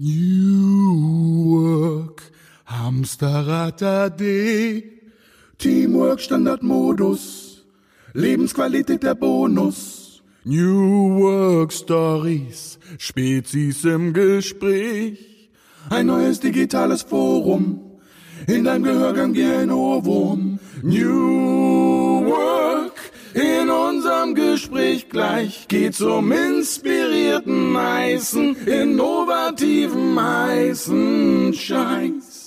New Work, Hamsterrad AD, Teamwork Standardmodus, Lebensqualität der Bonus. New Work Stories, Spezies im Gespräch, ein neues digitales Forum, in deinem Gehörgang wie ein Ohrwurm. New Work, in unserem Gespräch gleich geht's um inspirierten heißen, innovativen heißen Scheiß.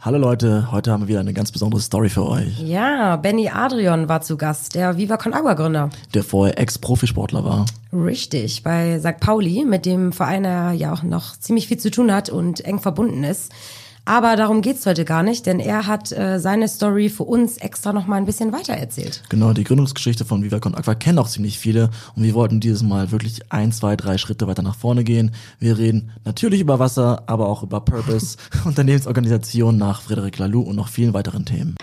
Hallo Leute, heute haben wir wieder eine ganz besondere Story für euch. Ja, Benny Adrian war zu Gast, der Viva Con Agua Gründer. Der vorher Ex-Profisportler war. Richtig, bei St. Pauli, mit dem Verein er ja auch noch ziemlich viel zu tun hat und eng verbunden ist. Aber darum geht's heute gar nicht, denn er hat äh, seine Story für uns extra noch mal ein bisschen weiter erzählt. Genau, die Gründungsgeschichte von Viva Con Aqua kennen auch ziemlich viele und wir wollten dieses Mal wirklich ein, zwei, drei Schritte weiter nach vorne gehen. Wir reden natürlich über Wasser, aber auch über Purpose, Unternehmensorganisation nach Frederic Laloux und noch vielen weiteren Themen.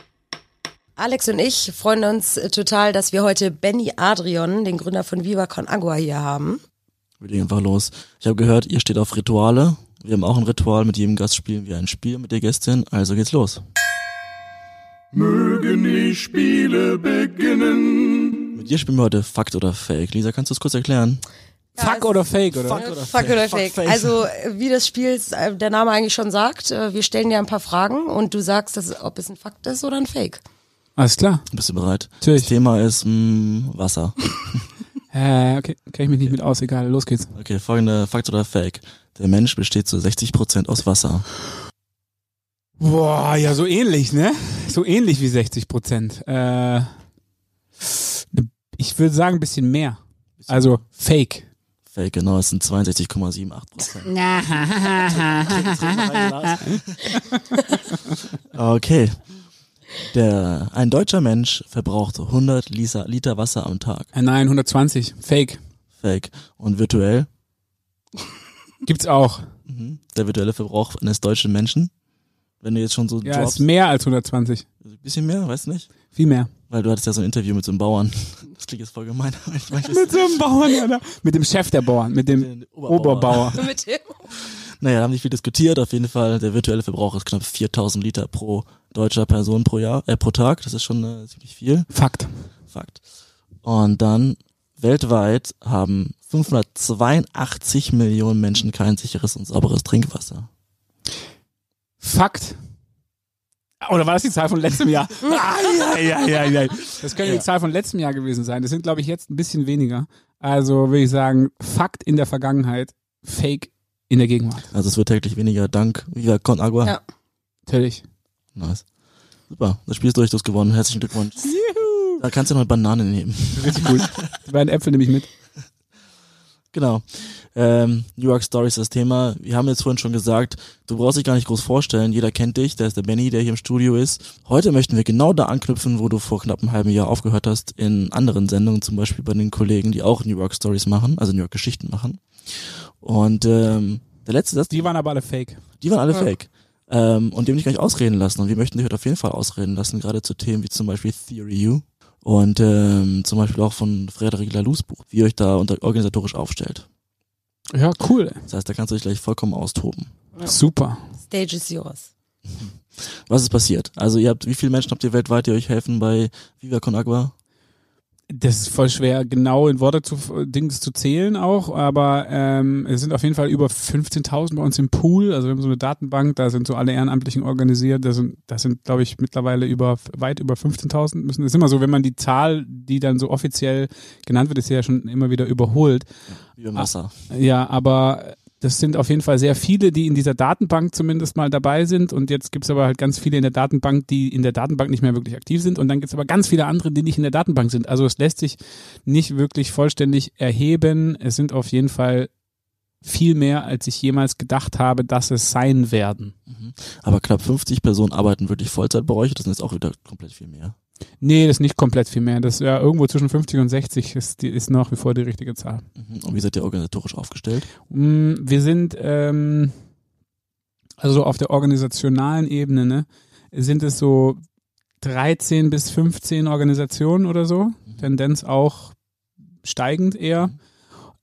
Alex und ich freuen uns total, dass wir heute Benny Adrian, den Gründer von Viva Con Agua, hier haben. Wir legen einfach los. Ich habe gehört, ihr steht auf Rituale. Wir haben auch ein Ritual, mit jedem Gast spielen wir ein Spiel mit der Gästin, also geht's los. Mögen die Spiele beginnen. Mit dir spielen wir heute Fakt oder Fake. Lisa, kannst du es kurz erklären? Fuck oder Fake, oder? Fuck oder Fuck oder Fuck, Fake. Fake. Also äh, wie das Spiel äh, der Name eigentlich schon sagt, äh, wir stellen dir ein paar Fragen und du sagst, dass, ob es ein Fakt ist oder ein Fake. Alles klar. Bist du bereit? Natürlich. Das Thema ist mh, Wasser. Äh, okay, kenn ich mich nicht mit aus, egal, los geht's. Okay, folgende Fakt oder Fake. Der Mensch besteht zu 60% aus Wasser. Boah, ja, so ähnlich, ne? So ähnlich wie 60 Prozent. Äh, ich würde sagen, ein bisschen mehr. Also Fake. Fake, genau, es sind 62,78%. okay. Der, ein deutscher Mensch verbraucht 100 Liter, Liter Wasser am Tag. Äh, nein, 120. Fake. Fake. Und virtuell, Gibt's auch. mhm, der virtuelle Verbrauch eines deutschen Menschen, wenn du jetzt schon so Ja, Jobs, ist mehr als 120. ein bisschen mehr, weißt du nicht? Viel mehr. Weil du hattest ja so ein Interview mit so einem Bauern. Das klingt jetzt voll gemein, aber ich meine, Mit so einem Bauern, ja, Mit dem Chef der Bauern, mit dem Oberbauer. Mit dem Naja, da haben nicht viel diskutiert. Auf jeden Fall, der virtuelle Verbrauch ist knapp 4000 Liter pro deutscher Person pro Jahr, äh, pro Tag. Das ist schon äh, ziemlich viel. Fakt. Fakt. Und dann weltweit haben 582 Millionen Menschen kein sicheres und sauberes Trinkwasser. Fakt. Oder war das die Zahl von letztem Jahr? Das könnte die Zahl von letztem Jahr gewesen sein. Das sind, glaube ich, jetzt ein bisschen weniger. Also würde ich sagen, Fakt in der Vergangenheit, Fake in der Gegenwart. Also es wird täglich weniger dank Viva Con Agua. Ja. Natürlich. Nice. Super, das Spiel ist durch, du hast gewonnen. Herzlichen Glückwunsch. Da kannst du noch eine Banane nehmen. Richtig gut. Die beiden Äpfel nehme ich mit. Genau. Ähm, New York Stories ist das Thema. Wir haben jetzt vorhin schon gesagt, du brauchst dich gar nicht groß vorstellen. Jeder kennt dich. Der ist der Benny, der hier im Studio ist. Heute möchten wir genau da anknüpfen, wo du vor knapp einem halben Jahr aufgehört hast, in anderen Sendungen, zum Beispiel bei den Kollegen, die auch New York Stories machen, also New York Geschichten machen. Und ähm, der letzte Satz, Die waren aber alle Fake. die waren alle fake. Ähm, und dem nicht gleich ausreden lassen. Und wir möchten dich heute auf jeden Fall ausreden lassen, gerade zu Themen wie zum Beispiel Theory U und ähm, zum Beispiel auch von Frederic Laloux Buch, wie ihr euch da unter, organisatorisch aufstellt. Ja, cool. Das heißt, da kannst du dich gleich vollkommen austoben. Super. Stage is yours. Was ist passiert? Also ihr habt, wie viele Menschen habt ihr weltweit, die euch helfen bei Viva Con Agua? Das ist voll schwer, genau in Worte zu Dings zu zählen auch, aber ähm, es sind auf jeden Fall über 15.000 bei uns im Pool. Also wir haben so eine Datenbank, da sind so alle Ehrenamtlichen organisiert. Das sind, das sind glaube ich, mittlerweile über weit über 15.000 müssen. Es ist immer so, wenn man die Zahl, die dann so offiziell genannt wird, ist ja schon immer wieder überholt. Wie beim Wasser. Ja, aber das sind auf jeden Fall sehr viele, die in dieser Datenbank zumindest mal dabei sind. Und jetzt gibt's aber halt ganz viele in der Datenbank, die in der Datenbank nicht mehr wirklich aktiv sind. Und dann gibt's aber ganz viele andere, die nicht in der Datenbank sind. Also es lässt sich nicht wirklich vollständig erheben. Es sind auf jeden Fall viel mehr, als ich jemals gedacht habe, dass es sein werden. Aber knapp 50 Personen arbeiten wirklich Vollzeit bei euch. Das sind jetzt auch wieder komplett viel mehr. Nee, das ist nicht komplett viel mehr. Das ist ja irgendwo zwischen 50 und 60 ist, die, ist nach wie vor die richtige Zahl. Mhm. Und wie seid ihr organisatorisch aufgestellt? Mm, Wir sind, ähm, also auf der organisationalen Ebene, ne, sind es so 13 bis 15 Organisationen oder so. Tendenz auch steigend eher.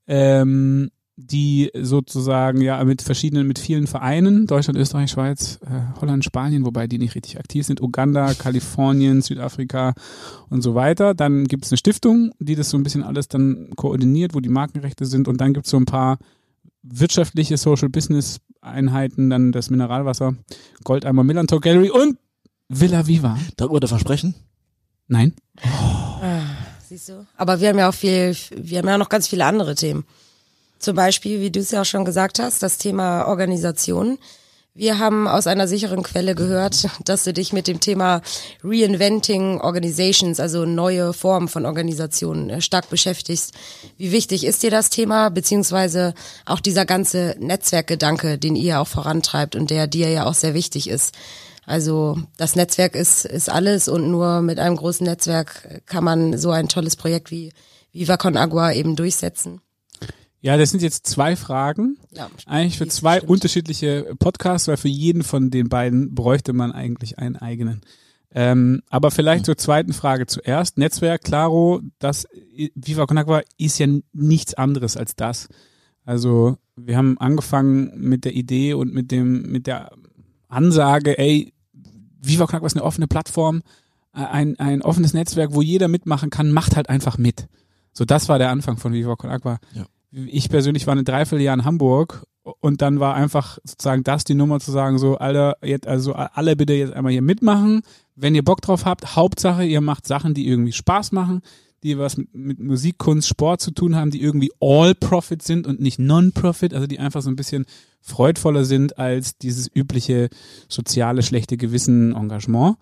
Ähm, die sozusagen ja mit verschiedenen, mit vielen Vereinen, Deutschland, Österreich, Schweiz, äh, Holland, Spanien, wobei die nicht richtig aktiv sind, Uganda, Kalifornien, Südafrika und so weiter. Dann gibt es eine Stiftung, die das so ein bisschen alles dann koordiniert, wo die Markenrechte sind und dann gibt es so ein paar wirtschaftliche Social Business Einheiten, dann das Mineralwasser, Goldeimer Millantor Gallery und Villa Viva. Darüber wurde versprechen? Nein. Ah, siehst du? Aber wir haben ja auch viel, wir haben ja noch ganz viele andere Themen. Zum Beispiel, wie du es ja auch schon gesagt hast, das Thema Organisation. Wir haben aus einer sicheren Quelle gehört, dass du dich mit dem Thema Reinventing Organizations, also neue Formen von Organisationen, äh, stark beschäftigst. Wie wichtig ist dir das Thema, beziehungsweise auch dieser ganze Netzwerkgedanke, den ihr auch vorantreibt und der dir ja auch sehr wichtig ist? Also das Netzwerk ist, ist alles und nur mit einem großen Netzwerk kann man so ein tolles Projekt wie Viva Con Agua eben durchsetzen. Ja, das sind jetzt zwei Fragen. Ja, eigentlich für zwei stimmt. unterschiedliche Podcasts, weil für jeden von den beiden bräuchte man eigentlich einen eigenen. Ähm, aber vielleicht zur zweiten Frage zuerst. Netzwerk, Claro, das Viva Con Agua ist ja nichts anderes als das. Also wir haben angefangen mit der Idee und mit dem, mit der Ansage, ey, Viva Con Agua ist eine offene Plattform, ein, ein offenes Netzwerk, wo jeder mitmachen kann, macht halt einfach mit. So, das war der Anfang von Viva Con Agua. Ja ich persönlich war eine Dreivierteljahr in Hamburg und dann war einfach sozusagen das die Nummer zu sagen, so, Alter, jetzt, also alle bitte jetzt einmal hier mitmachen. Wenn ihr Bock drauf habt, Hauptsache, ihr macht Sachen, die irgendwie Spaß machen, die was mit, mit Musik, Kunst, Sport zu tun haben, die irgendwie All-Profit sind und nicht Non-Profit, also die einfach so ein bisschen freudvoller sind als dieses übliche soziale, schlechte Gewissen, Engagement.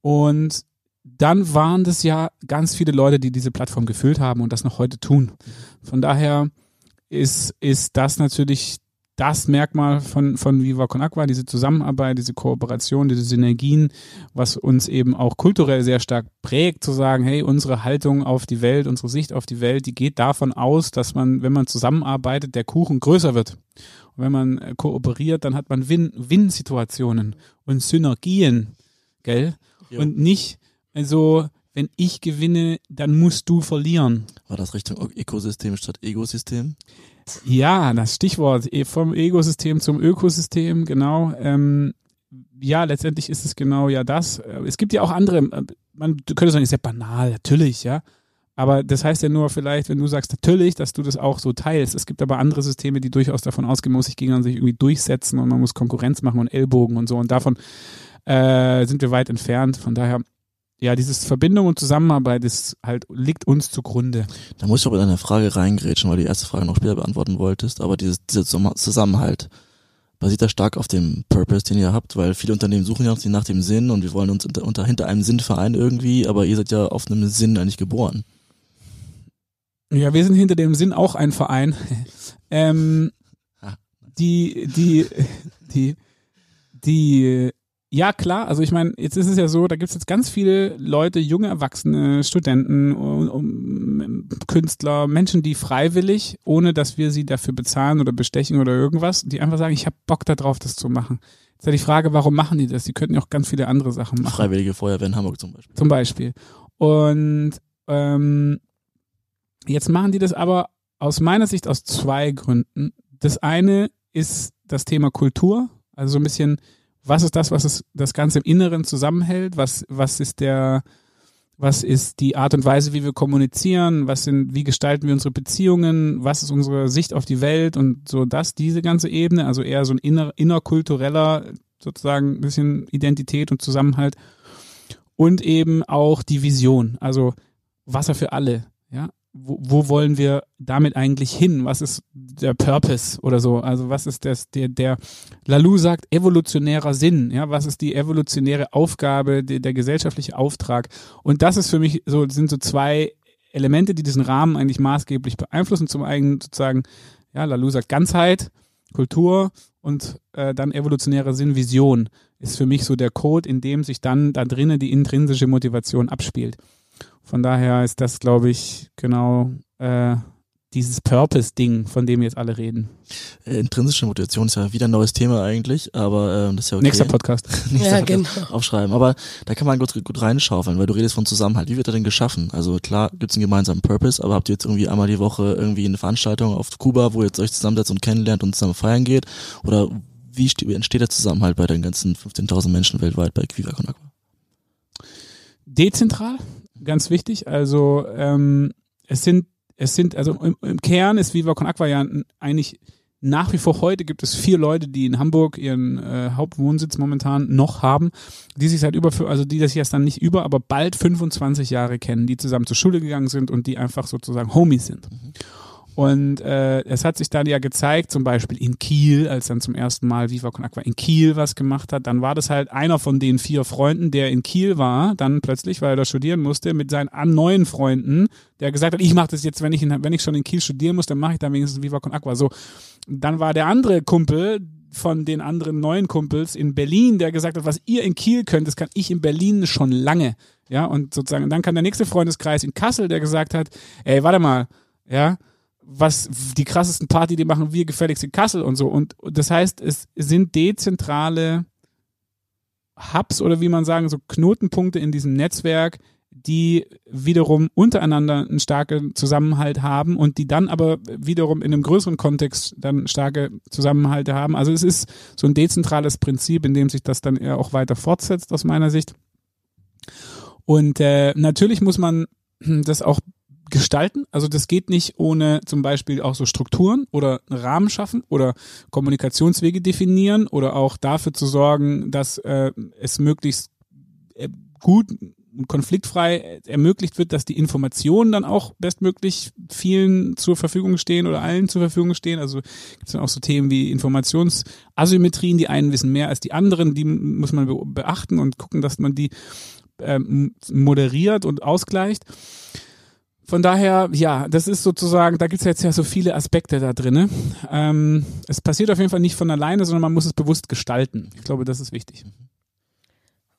Und dann waren das ja ganz viele Leute, die diese Plattform gefüllt haben und das noch heute tun. Von daher ist, ist das natürlich das Merkmal von, von Viva Con Aqua, diese Zusammenarbeit, diese Kooperation, diese Synergien, was uns eben auch kulturell sehr stark prägt, zu sagen, hey, unsere Haltung auf die Welt, unsere Sicht auf die Welt, die geht davon aus, dass man, wenn man zusammenarbeitet, der Kuchen größer wird. Und wenn man äh, kooperiert, dann hat man Win-Win-Situationen und Synergien, gell? Jo. Und nicht, also, wenn ich gewinne, dann musst du verlieren. War das Richtung Ökosystem statt Egosystem? Ja, das Stichwort e, vom Egosystem zum Ökosystem, genau. Ähm, ja, letztendlich ist es genau ja das. Es gibt ja auch andere, äh, man könnte sagen, ist ja banal, natürlich, ja. Aber das heißt ja nur vielleicht, wenn du sagst natürlich, dass du das auch so teilst. Es gibt aber andere Systeme, die durchaus davon ausgehen, muss sich gegen sich irgendwie durchsetzen und man muss Konkurrenz machen und Ellbogen und so. Und davon äh, sind wir weit entfernt. Von daher ja, dieses Verbindung und Zusammenarbeit ist halt, liegt uns zugrunde. Da muss ich aber in eine Frage reingrätschen, weil du die erste Frage noch später beantworten wolltest, aber dieses, dieser Zusammenhalt basiert da stark auf dem Purpose, den ihr habt, weil viele Unternehmen suchen ja nach dem Sinn und wir wollen uns unter, unter hinter einem Sinn vereinen irgendwie, aber ihr seid ja auf einem Sinn eigentlich geboren. Ja, wir sind hinter dem Sinn auch ein Verein. ähm, die, die, die, die ja, klar. Also ich meine, jetzt ist es ja so, da gibt es jetzt ganz viele Leute, junge Erwachsene, Studenten, um, um, Künstler, Menschen, die freiwillig, ohne dass wir sie dafür bezahlen oder bestechen oder irgendwas, die einfach sagen, ich habe Bock darauf, das zu machen. Jetzt ist ja die Frage, warum machen die das? Die könnten ja auch ganz viele andere Sachen machen. Freiwillige Feuerwehr in Hamburg zum Beispiel. Zum Beispiel. Und ähm, jetzt machen die das aber aus meiner Sicht aus zwei Gründen. Das eine ist das Thema Kultur, also so ein bisschen was ist das, was es, das Ganze im Inneren zusammenhält? Was, was ist der, was ist die Art und Weise, wie wir kommunizieren? Was sind, wie gestalten wir unsere Beziehungen? Was ist unsere Sicht auf die Welt? Und so das, diese ganze Ebene, also eher so ein inner, innerkultureller, sozusagen ein bisschen Identität und Zusammenhalt. Und eben auch die Vision, also Wasser für alle. Ja, wo, wo wollen wir damit eigentlich hin? Was ist der Purpose oder so? Also was ist das, der, der Lalou sagt, evolutionärer Sinn, ja, was ist die evolutionäre Aufgabe, der, der gesellschaftliche Auftrag? Und das ist für mich so, sind so zwei Elemente, die diesen Rahmen eigentlich maßgeblich beeinflussen. Zum einen sozusagen, ja, Lalou sagt Ganzheit, Kultur und äh, dann evolutionärer Sinn, Vision ist für mich so der Code, in dem sich dann da drinnen die intrinsische Motivation abspielt. Von daher ist das, glaube ich, genau äh, dieses Purpose-Ding, von dem jetzt alle reden. Äh, intrinsische Motivation ist ja wieder ein neues Thema eigentlich, aber ähm, das ist ja okay. Nächster Podcast. Nächster Ja, Podcast genau. Aufschreiben. Aber da kann man gut, gut reinschaufeln, weil du redest von Zusammenhalt. Wie wird er denn geschaffen? Also klar gibt's einen gemeinsamen Purpose, aber habt ihr jetzt irgendwie einmal die Woche irgendwie eine Veranstaltung auf Kuba, wo ihr jetzt euch zusammensetzt und kennenlernt und zusammen feiern geht? Oder wie ste- wie entsteht der Zusammenhalt bei den ganzen 15.000 Menschen weltweit bei Viva Con Agua? Dezentral, ganz wichtig. Also ähm, es sind, es sind, also im, im Kern ist Viva Con Aqua ja eigentlich nach wie vor heute gibt es vier Leute, die in Hamburg ihren äh, Hauptwohnsitz momentan noch haben, die sich seit über, also die das jetzt dann nicht über, aber bald 25 Jahre kennen, die zusammen zur Schule gegangen sind und die einfach sozusagen Homies sind. Und äh, es hat sich dann ja gezeigt, zum Beispiel in Kiel, als dann zum ersten Mal Viva Con Aqua in Kiel was gemacht hat, dann war das halt einer von den vier Freunden, der in Kiel war, dann plötzlich, weil er da studieren musste, mit seinen neuen Freunden, der gesagt hat, ich mache das jetzt, wenn ich, in, wenn ich schon in Kiel studieren muss, dann mache ich da wenigstens Viva Con Aqua. So, dann war der andere Kumpel von den anderen neuen Kumpels in Berlin, der gesagt hat, was ihr in Kiel könnt, das kann ich in Berlin schon lange. Ja, und sozusagen, und dann kam der nächste Freundeskreis in Kassel, der gesagt hat, ey, warte mal, ja, was die krassesten Party, die machen wir gefälligst in Kassel und so. Und und das heißt, es sind dezentrale Hubs oder wie man sagen, so Knotenpunkte in diesem Netzwerk, die wiederum untereinander einen starken Zusammenhalt haben und die dann aber wiederum in einem größeren Kontext dann starke Zusammenhalte haben. Also es ist so ein dezentrales Prinzip, in dem sich das dann eher auch weiter fortsetzt aus meiner Sicht. Und äh, natürlich muss man das auch gestalten. Also das geht nicht ohne zum Beispiel auch so Strukturen oder Rahmen schaffen oder Kommunikationswege definieren oder auch dafür zu sorgen, dass äh, es möglichst äh, gut und konfliktfrei ermöglicht wird, dass die Informationen dann auch bestmöglich vielen zur Verfügung stehen oder allen zur Verfügung stehen. Also gibt es dann auch so Themen wie Informationsasymmetrien, die einen wissen mehr als die anderen, die muss man be beachten und gucken, dass man die ähm, moderiert und ausgleicht. Von daher, ja, das ist sozusagen, da gibt's jetzt ja so viele Aspekte da drin. Ne? Ähm, es passiert auf jeden Fall nicht von alleine, sondern man muss es bewusst gestalten. Ich glaube, das ist wichtig.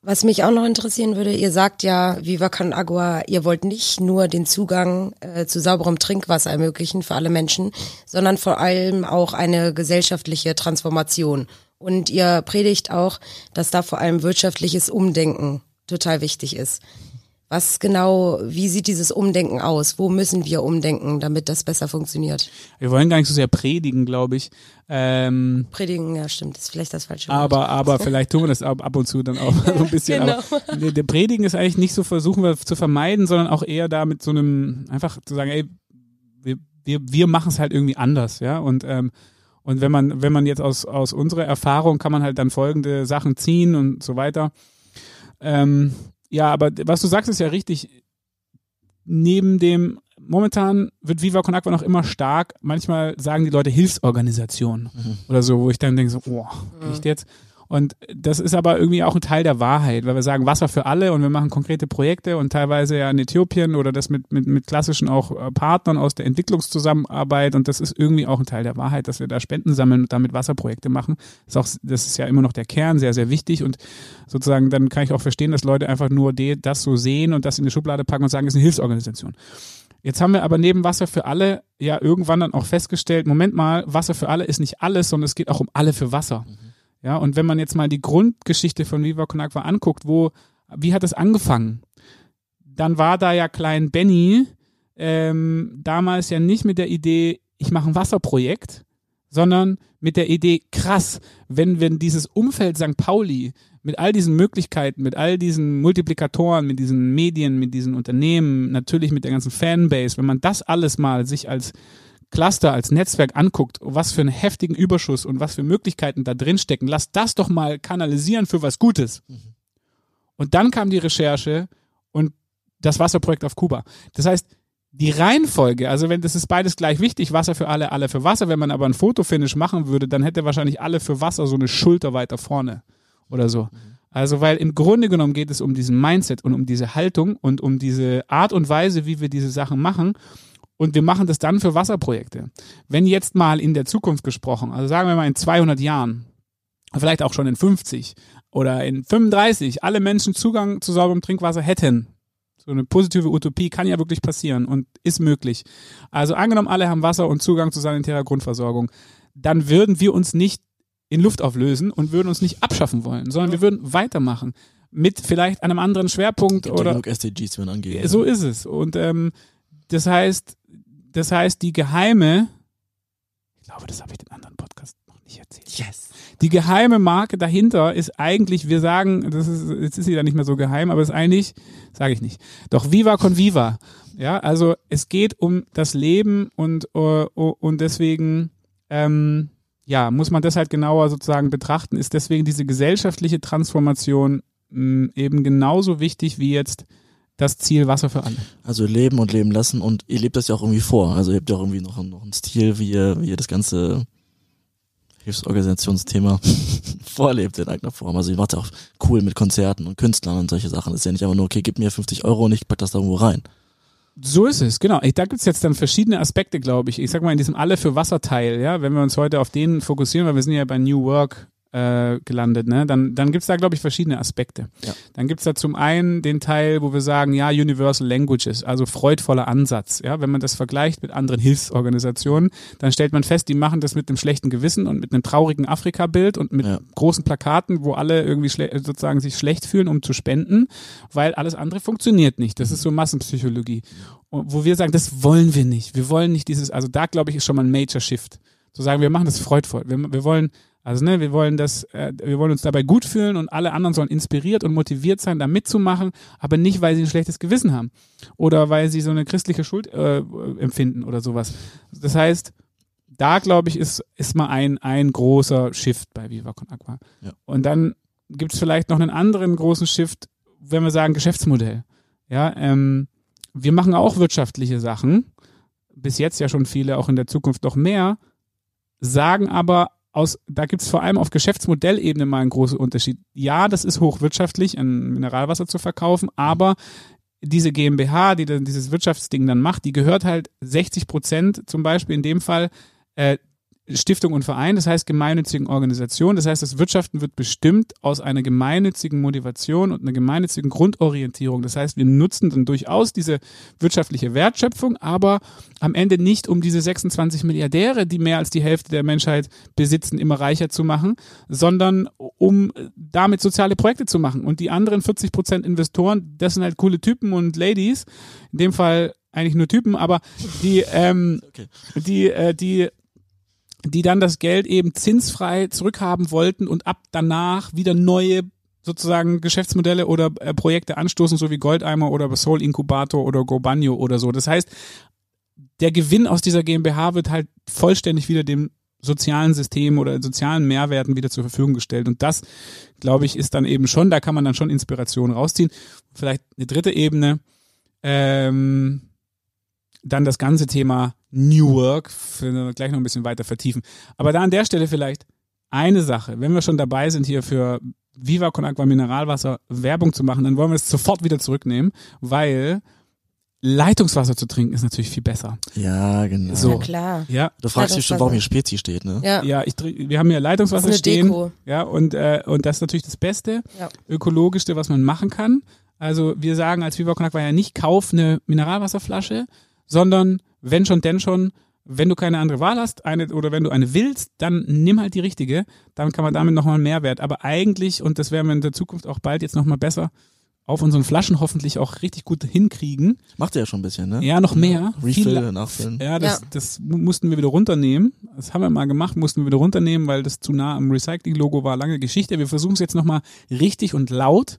Was mich auch noch interessieren würde, ihr sagt ja, Viva Con Agua, ihr wollt nicht nur den Zugang äh, zu sauberem Trinkwasser ermöglichen für alle Menschen, sondern vor allem auch eine gesellschaftliche Transformation. Und ihr predigt auch, dass da vor allem wirtschaftliches Umdenken total wichtig ist. Was genau, wie sieht dieses Umdenken aus? Wo müssen wir umdenken, damit das besser funktioniert? Wir wollen gar nicht so sehr predigen, glaube ich. Ähm, Predigen, ja stimmt, ist vielleicht das falsche Wort. aber, aber vielleicht tun wir das ab, ab und zu dann auch so ein bisschen. Genau. Aber der, der Predigen ist eigentlich nicht so versuchen wir zu vermeiden, sondern auch eher da mit so einem, einfach zu sagen, ey, wir, wir, wir machen es halt irgendwie anders, ja. Und ähm, und wenn man, wenn man jetzt aus, aus unserer Erfahrung kann man halt dann folgende Sachen ziehen und so weiter. Ähm, ja, aber was du sagst, ist ja richtig. Neben dem, momentan wird Viva Con Agua noch immer stark. Manchmal sagen die Leute Hilfsorganisation oder so, wo ich dann denke so, oh, echt jetzt? Und das ist aber irgendwie auch ein Teil der Wahrheit, weil wir sagen Wasser für alle und wir machen konkrete Projekte und teilweise ja in Äthiopien oder das mit, mit, mit klassischen auch äh, Partnern aus der Entwicklungszusammenarbeit und das ist irgendwie auch ein Teil der Wahrheit, dass wir da Spenden sammeln und damit Wasserprojekte machen. Das ist, auch, das ist ja immer noch der Kern, sehr, sehr wichtig und sozusagen dann kann ich auch verstehen, dass Leute einfach nur de, das so sehen und das in die Schublade packen und sagen, es ist eine Hilfsorganisation. Jetzt haben wir aber neben Wasser für alle ja irgendwann dann auch festgestellt, Moment mal, Wasser für alle ist nicht alles, sondern es geht auch um alle für Wasser. Ja, und wenn man jetzt mal die Grundgeschichte von Viva Con Agua anguckt, wo, wie hat es angefangen? Dann war da ja Klein Benny ähm, damals ja nicht mit der Idee, ich mache ein Wasserprojekt, sondern mit der Idee, krass, wenn, wenn dieses Umfeld St. Pauli mit all diesen Möglichkeiten, mit all diesen Multiplikatoren, mit diesen Medien, mit diesen Unternehmen, natürlich mit der ganzen Fanbase, wenn man das alles mal sich als Cluster, als Netzwerk anguckt, was für einen heftigen Überschuss und was für Möglichkeiten da drin stecken, lass das doch mal kanalisieren für was Gutes. Und dann kam die Recherche und das Wasserprojekt auf Kuba. Das heißt, die Reihenfolge, also wenn das ist beides gleich wichtig, Wasser für alle, alle für Wasser, wenn man aber ein Fotofinish machen würde, dann hätte wahrscheinlich alle für Wasser so eine Schulter weiter vorne oder so. Also, weil im Grunde genommen geht es um diesen Mindset und um diese Haltung und um diese Art und Weise, wie wir diese Sachen machen. Und wir machen das dann für Wasserprojekte. Wenn jetzt mal in der Zukunft gesprochen, also sagen wir mal in 200 Jahren, vielleicht auch schon in 50 oder in 35, alle Menschen Zugang zu sauberem Trinkwasser hätten, So eine positive Utopie kann ja wirklich passieren und ist möglich. Also angenommen, alle haben Wasser und Zugang zu sanitärer Grundversorgung, dann würden wir uns nicht in Luft auflösen und würden uns nicht abschaffen wollen, sondern wir würden weitermachen mit vielleicht einem anderen Schwerpunkt Gibt oder genug SDGs, die man angehen. so ist es. Und ähm, das heißt, das heißt, die geheime, ich glaube, das habe ich den anderen Podcast noch nicht erzählt. Yes. Die geheime Marke dahinter ist eigentlich, wir sagen, das ist, jetzt ist sie da nicht mehr so geheim, aber es ist eigentlich, sage ich nicht. Doch Viva con Viva. Ja, also es geht um das Leben und, äh, und deswegen, ähm, ja, muss man das halt genauer sozusagen betrachten, ist deswegen diese gesellschaftliche Transformation mh, eben genauso wichtig wie jetzt das Ziel Wasser für alle. Also leben und leben lassen und ihr lebt das ja auch irgendwie vor. Also ihr habt ja auch irgendwie noch, noch einen Stil, wie ihr, wie ihr das ganze Hilfsorganisationsthema vorlebt in eigener Form. Also ihr macht ja auch cool mit Konzerten und Künstlern und solche Sachen. Das ist ja nicht einfach nur, okay, gib mir 50 Euro und ich pack das da irgendwo rein. So ist es, genau. Da gibt's jetzt dann verschiedene Aspekte, glaube ich. Ich sag mal, in diesem Alle für Wasser-Teil, ja, wenn wir uns heute auf den fokussieren, weil wir sind ja bei New Work äh, gelandet, ne, dann, dann gibt's da, glaube ich, verschiedene Aspekte. Ja. Dann gibt's da zum einen den Teil, wo wir sagen, ja, Universal Languages, also freudvoller Ansatz. Ja, wenn man das vergleicht mit anderen Hilfsorganisationen, dann stellt man fest, die machen das mit einem schlechten Gewissen und mit einem traurigen Afrika-Bild und mit Ja. großen Plakaten, wo alle irgendwie sozusagen sich schlecht fühlen, um zu spenden, weil alles andere funktioniert nicht. Das ist so Massenpsychologie. Und wo wir sagen, das wollen wir nicht. Wir wollen nicht dieses, also da glaube ich, ist schon mal ein Major Shift. Zu sagen, wir machen das freudvoll. Wir, wir wollen, also ne, wir wollen das, äh, wir wollen uns dabei gut fühlen und alle anderen sollen inspiriert und motiviert sein, da mitzumachen, aber nicht, weil sie ein schlechtes Gewissen haben oder weil sie so eine christliche Schuld äh, empfinden oder sowas. Das heißt, da glaube ich, ist, ist mal ein, ein großer Shift bei Viva Con Aqua. Ja. Und dann gibt es vielleicht noch einen anderen großen Shift, wenn wir sagen Geschäftsmodell. Ja, ähm, wir machen auch wirtschaftliche Sachen, bis jetzt ja schon viele, auch in der Zukunft noch mehr, sagen aber aus, da gibt es vor allem auf Geschäftsmodellebene mal einen großen Unterschied. Ja, das ist hochwirtschaftlich, ein Mineralwasser zu verkaufen, aber diese GmbH, die dann dieses Wirtschaftsding dann macht, die gehört halt 60 Prozent zum Beispiel in dem Fall äh, Stiftung und Verein, das heißt gemeinnützigen Organisation. Das heißt, das Wirtschaften wird bestimmt aus einer gemeinnützigen Motivation und einer gemeinnützigen Grundorientierung. Das heißt, wir nutzen dann durchaus diese wirtschaftliche Wertschöpfung, aber am Ende nicht, um diese 26 Milliardäre, die mehr als die Hälfte der Menschheit besitzen, immer reicher zu machen, sondern um damit soziale Projekte zu machen. Und die anderen 40 Prozent Investoren, das sind halt coole Typen und Ladies, in dem Fall eigentlich nur Typen, aber die, ähm, Okay. die, äh, die die dann das Geld eben zinsfrei zurückhaben wollten und ab danach wieder neue sozusagen Geschäftsmodelle oder äh, Projekte anstoßen, so wie Goldeimer oder Soul Inkubator oder GoBanyo oder so. Das heißt, der Gewinn aus dieser GmbH wird halt vollständig wieder dem sozialen System oder sozialen Mehrwerten wieder zur Verfügung gestellt. Und das, glaube ich, ist dann eben schon, da kann man dann schon Inspiration rausziehen. Vielleicht eine dritte Ebene, ähm, dann das ganze Thema New Work, für, gleich noch ein bisschen weiter vertiefen. Aber da an der Stelle vielleicht eine Sache, wenn wir schon dabei sind, hier für Viva Con Aqua Mineralwasser Werbung zu machen, dann wollen wir es sofort wieder zurücknehmen, weil Leitungswasser zu trinken ist natürlich viel besser. Ja, genau. So. Ja, klar. Ja, Du fragst dich schon, warum hier Spezi steht, ne? Ja. ja, ich wir haben hier Leitungswasser Das ist eine stehen. Deko. Ja, und, äh, und das ist natürlich das Beste, Ja. ökologischste, was man machen kann. Also wir sagen als Viva Con Aqua ja nicht, kauf eine Mineralwasserflasche, sondern wenn schon, denn schon, wenn du keine andere Wahl hast, eine oder wenn du eine willst, dann nimm halt die richtige. Dann kann man damit nochmal einen Mehrwert. Aber eigentlich, und das werden wir in der Zukunft auch bald jetzt nochmal besser auf unseren Flaschen hoffentlich auch richtig gut hinkriegen. Macht ihr ja schon ein bisschen, ne? Ja, noch mehr. Refill, Viel- nachfüllen. ja, das, Ja. das mu- mussten wir wieder runternehmen. Das haben wir mal gemacht, mussten wir wieder runternehmen, weil das zu nah am Recycling-Logo war. Lange Geschichte. Wir versuchen es jetzt nochmal richtig und laut,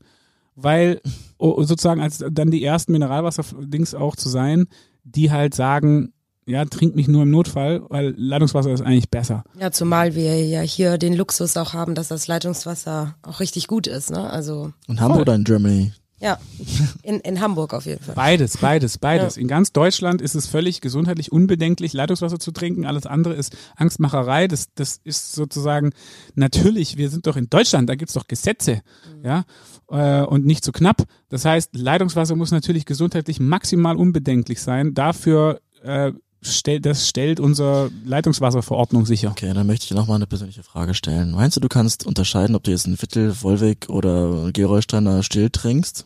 weil oh, sozusagen als dann die ersten Mineralwasser-Dings auch zu sein, die halt sagen, ja, trink mich nur im Notfall, weil Leitungswasser ist eigentlich besser. Ja, zumal wir ja hier den Luxus auch haben, dass das Leitungswasser auch richtig gut ist, ne? Also, In Hamburg oder in Germany? ja. In, in Hamburg auf jeden Fall. Beides, beides, beides. In ganz Deutschland ist es völlig gesundheitlich unbedenklich, Leitungswasser zu trinken. Alles andere ist Angstmacherei. Das, das ist sozusagen natürlich, wir sind doch in Deutschland, da gibt's doch Gesetze, ja, äh, und nicht zu knapp. Das heißt, Leitungswasser muss natürlich gesundheitlich maximal unbedenklich sein. Dafür äh, stellt, das stellt unsere Leitungswasserverordnung sicher. Okay, dann möchte ich dir nochmal eine persönliche Frage stellen. Meinst du, du kannst unterscheiden, ob du jetzt einen Vittel, Volvic oder Gerolsteiner still trinkst?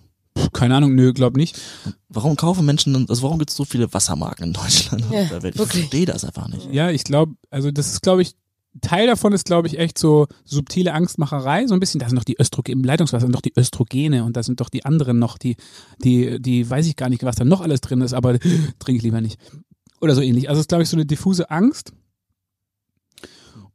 Keine Ahnung, nö, glaub nicht. Warum kaufen Menschen, also warum gibt es so viele Wassermarken in Deutschland? Ja, ich verstehe das einfach nicht. Ja, ich glaube, also das ist, glaube ich, Teil davon ist, glaube ich, echt so subtile Angstmacherei, so ein bisschen. Da sind doch die Östrogene, im Leitungswasser sind doch die Östrogene und da sind doch die anderen noch, die, die, die weiß ich gar nicht, was da noch alles drin ist, aber trinke ich lieber nicht. Oder so ähnlich. Also es ist, glaube ich, so eine diffuse Angst.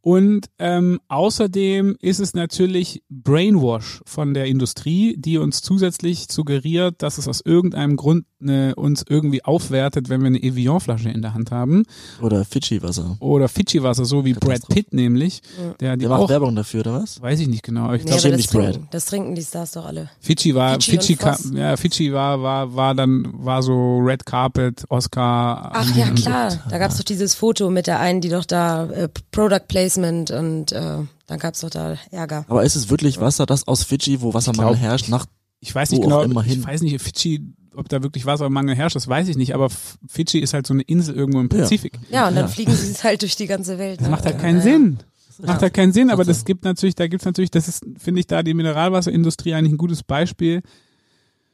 Und ähm, außerdem ist es natürlich Brainwash von der Industrie, die uns zusätzlich suggeriert, dass es aus irgendeinem Grund ne, uns irgendwie aufwertet, wenn wir eine Evian-Flasche in der Hand haben Oder Fidschi-Wasser. oder Fidschi-Wasser, so wie Brad. Pitt nämlich, der die Der macht auch, Werbung dafür, oder was? weiß ich nicht genau, ich Nee, glaube, das nicht Brad. trinken, das trinken die Stars doch alle. Fidschi war, Fidschi Fidschi, kam, ja, Fidschi war, war, war dann, war so Red Carpet, Oscar. Ach ja, klar. Da gab's doch dieses Foto mit der einen, die doch da äh, Product Placement und äh, dann gab's doch da Ärger. Aber ist es wirklich Wasser, das aus Fidschi, wo Wassermangel glaub- herrscht, nach Ich weiß nicht Wo genau, auch immer ich weiß nicht, Fidschi, ob da wirklich Wassermangel herrscht, das weiß ich nicht, aber Fidschi ist halt so eine Insel irgendwo im Ja. Pazifik. Ja, und dann Ja. fliegen sie es halt durch die ganze Welt. Das ne? macht halt Ja, keinen ja. Sinn. Macht halt keinen Sinn, aber das gibt natürlich, da gibt's natürlich, das ist, finde ich, da die Mineralwasserindustrie eigentlich ein gutes Beispiel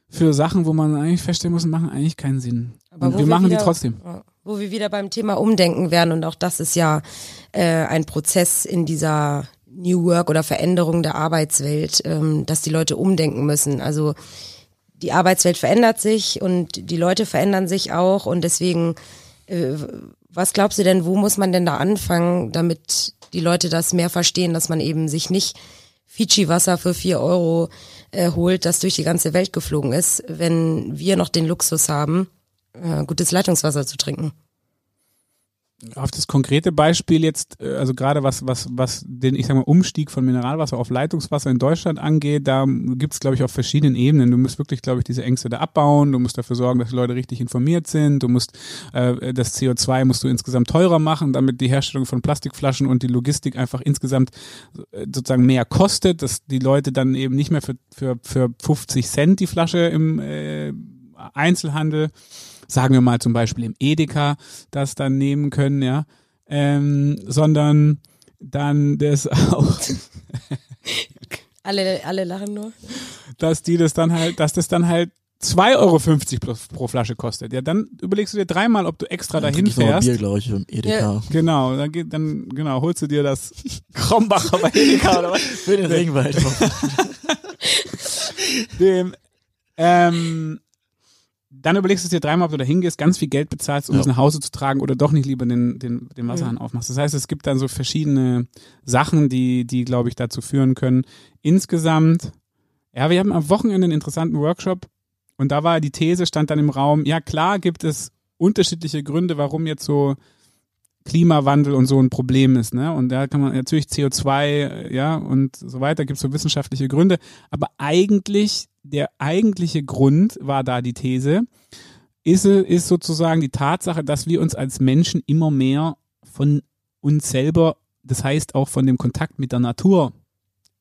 für Sachen, wo man eigentlich feststellen muss, machen eigentlich keinen Sinn. Aber Und wo wir machen die wieder- trotzdem. Wo wir wieder beim Thema Umdenken werden und auch das ist ja äh, ein Prozess in dieser New Work oder Veränderung der Arbeitswelt, ähm, dass die Leute umdenken müssen. Also die Arbeitswelt verändert sich und die Leute verändern sich auch und deswegen, äh, was glaubst du denn, wo muss man denn da anfangen, damit die Leute das mehr verstehen, dass man eben sich nicht Fidschi-Wasser für vier Euro äh, holt, das durch die ganze Welt geflogen ist, wenn wir noch den Luxus haben, äh, gutes Leitungswasser zu trinken. Auf das konkrete Beispiel jetzt, äh, also gerade was, was, was den, ich sag mal, Umstieg von Mineralwasser auf Leitungswasser in Deutschland angeht, da gibt's glaube ich, auf verschiedenen Ebenen. Du musst wirklich, glaube ich, diese Ängste da abbauen, du musst dafür sorgen, dass die Leute richtig informiert sind, du musst äh, das CO2 musst du insgesamt teurer machen, damit die Herstellung von Plastikflaschen und die Logistik einfach insgesamt äh, sozusagen mehr kostet, dass die Leute dann eben nicht mehr für, für, für 50 Cent die Flasche im äh, Einzelhandel sagen wir mal zum Beispiel im Edeka das dann nehmen können, ja, ähm, sondern dann das auch, Alle, alle lachen nur. dass die das dann halt, dass das dann halt 2,50 Euro pro, pro Flasche kostet. Ja, dann überlegst du dir dreimal, ob du extra dahin ich nochmal fährst. Bier, glaube ich, im Edeka. Genau, dann, geht, dann genau, holst du dir das Krombacher bei Edeka oder was? Für den Regenwald. dem, ähm, dann überlegst du dir dreimal, ob du da hingehst, ganz viel Geld bezahlst, um Ja. es nach Hause zu tragen oder doch nicht lieber den, den, den Wasserhahn aufmachst. Das heißt, es gibt dann so verschiedene Sachen, die, die, glaube ich, dazu führen können. Insgesamt, ja, wir haben am Wochenende einen interessanten Workshop und da war die These, stand dann im Raum, ja klar gibt es unterschiedliche Gründe, warum jetzt so Klimawandel und so ein Problem ist, ne? Und da kann man natürlich CO2, äh, ja, und so weiter, gibt es so wissenschaftliche Gründe. Aber eigentlich, der eigentliche Grund war da die These, ist, ist sozusagen die Tatsache, dass wir uns als Menschen immer mehr von uns selber, das heißt auch von dem Kontakt mit der Natur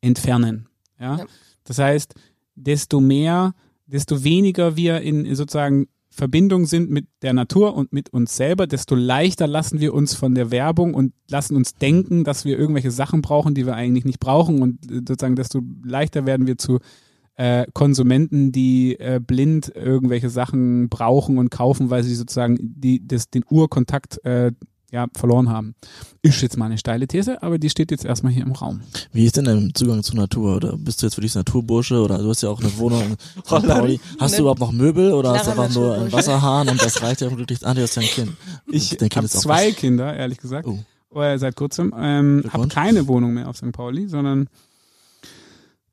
entfernen. Ja? Ja. Das heißt, desto mehr, desto weniger wir in sozusagen Verbindung sind mit der Natur und mit uns selber, desto leichter lassen wir uns von der Werbung und lassen uns denken, dass wir irgendwelche Sachen brauchen, die wir eigentlich nicht brauchen und äh, sozusagen desto leichter werden wir zu äh, Konsumenten, die äh, blind irgendwelche Sachen brauchen und kaufen, weil sie sozusagen die, das, den Urkontakt äh, ja, verloren haben. Ist jetzt mal eine steile These, aber die steht jetzt erstmal hier im Raum. Wie ist denn dein Zugang zur Natur? Oder bist du jetzt wirklich Naturbursche? Oder du hast ja auch eine Wohnung in St. Pauli. Hast du überhaupt noch Möbel oder hast du einfach nur einen. Wasserhahn und das reicht ja glücklich an, du hast ja ein Kind. Ich habe zwei Kinder, ehrlich gesagt, Oh. äh, seit kurzem. Ähm, habe keine Wohnung mehr auf St. Pauli, sondern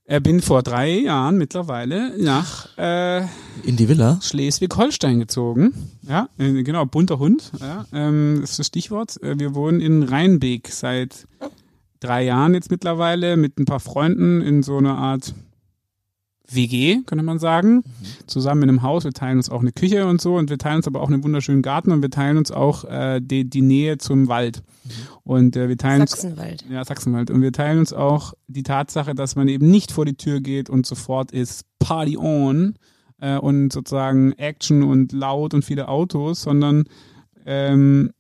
äh, bin vor drei Jahren mittlerweile nach äh, In die Villa? Schleswig-Holstein gezogen. Ja, äh, genau, bunter Hund. Ja, ähm, das ist das Stichwort. Äh, wir wohnen in Rheinbeek seit drei Jahren jetzt mittlerweile mit ein paar Freunden in so einer Art WG, könnte man sagen. Zusammen in einem Haus. Wir teilen uns auch eine Küche und so und wir teilen uns aber auch einen wunderschönen Garten und wir teilen uns auch äh, die, die Nähe zum Wald. Und äh, wir teilen uns Sachsenwald. ja, Sachsenwald. Und wir teilen uns auch die Tatsache, dass man eben nicht vor die Tür geht und sofort ist Party on äh, und sozusagen Action und laut und viele Autos, sondern ähm,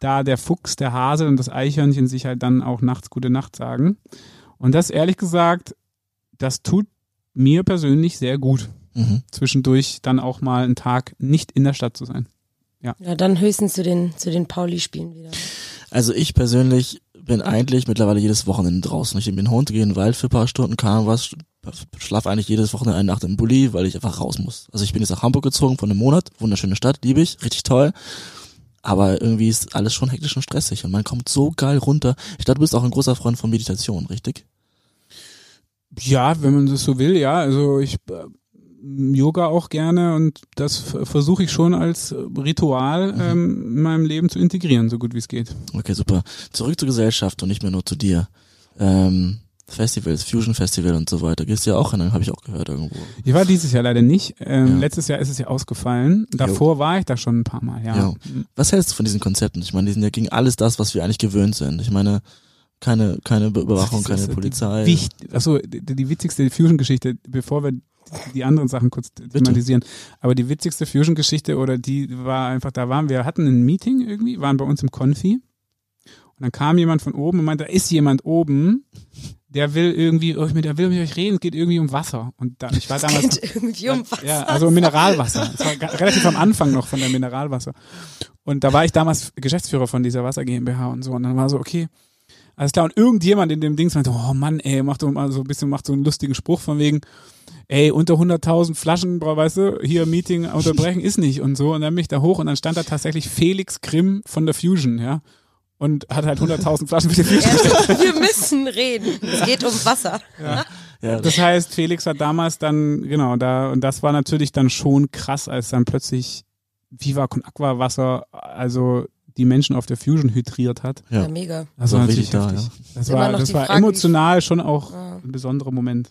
da der Fuchs, der Hase und das Eichhörnchen sich halt dann auch nachts gute Nacht sagen. Und das ehrlich gesagt, das tut mir persönlich sehr gut. Mhm. zwischendurch dann auch mal einen Tag nicht in der Stadt zu sein. Ja, dann höchstens zu den, zu den Pauli-Spielen wieder. Also ich persönlich bin eigentlich mittlerweile jedes Wochenende draußen. Ich nehme den Hund, gehe in den Wald für ein paar Stunden, kann was, schlafe eigentlich jedes Wochenende eine Nacht im Bulli, weil ich einfach raus muss. Also ich bin jetzt nach Hamburg gezogen von einem Monat, wunderschöne Stadt, liebe ich, richtig toll. Aber irgendwie ist alles schon hektisch und stressig und man kommt so geil runter. Ich glaube, du bist auch ein großer Freund von Meditation, richtig? Ja, wenn man das so will, ja. Also ich äh, Yoga auch gerne und das versuche ich schon als Ritual ähm, in meinem Leben zu integrieren, so gut wie es geht. Okay, super. Zurück zur Gesellschaft und nicht mehr nur zu dir. Ähm, Festivals, Fusion Festival und so weiter. Gehst du ja auch hin, habe ich auch gehört irgendwo. Ich war dieses Jahr leider nicht. Ähm, Ja. Letztes Jahr ist es ja ausgefallen. Davor war ich da schon ein paar Mal, ja. Jo. Was hältst du von diesen Konzepten? Ich meine, die sind ja gegen alles das, was wir eigentlich gewöhnt sind. Ich meine, keine, keine Be- Überwachung, keine die Polizei. Wicht, achso, die, die witzigste Fusion-Geschichte, bevor wir die anderen Sachen kurz thematisieren. Aber die witzigste Fusion-Geschichte oder die war einfach, da waren wir, hatten ein Meeting irgendwie, waren bei uns im Konfi und dann kam jemand von oben und meinte, da ist jemand oben, der will irgendwie, oh, der will mit euch reden, es geht irgendwie um Wasser. Und da, ich war damals, Geht irgendwie um Wasser. ja, also Mineralwasser. Das war relativ am Anfang noch von der Mineralwasser. Und da war ich damals Geschäftsführer von dieser Wasser GmbH und so. Und dann war so, okay, alles klar. Und irgendjemand in dem Dings meinte, oh Mann, ey, macht doch mal so ein bisschen, macht so einen lustigen Spruch von wegen, ey, unter 100.000 Flaschen, bra- weißt du, hier Meeting unterbrechen ist nicht und so. Und dann bin ich da hoch und dann stand da tatsächlich Felix Grimm von der Fusion, ja. Und hat halt 100.000 Flaschen für die Fusion Ja, wir müssen reden. Es geht um Wasser. Ja, Das heißt, Felix hat damals dann, genau, da, und das war natürlich dann schon krass, als dann plötzlich Viva Con Aqua Wasser, also die Menschen auf der Fusion hydriert hat. Ja. Ja, mega. Das war war richtig natürlich da, heftig. Das war, das die war emotional schon auch Ja. ein besonderer Moment.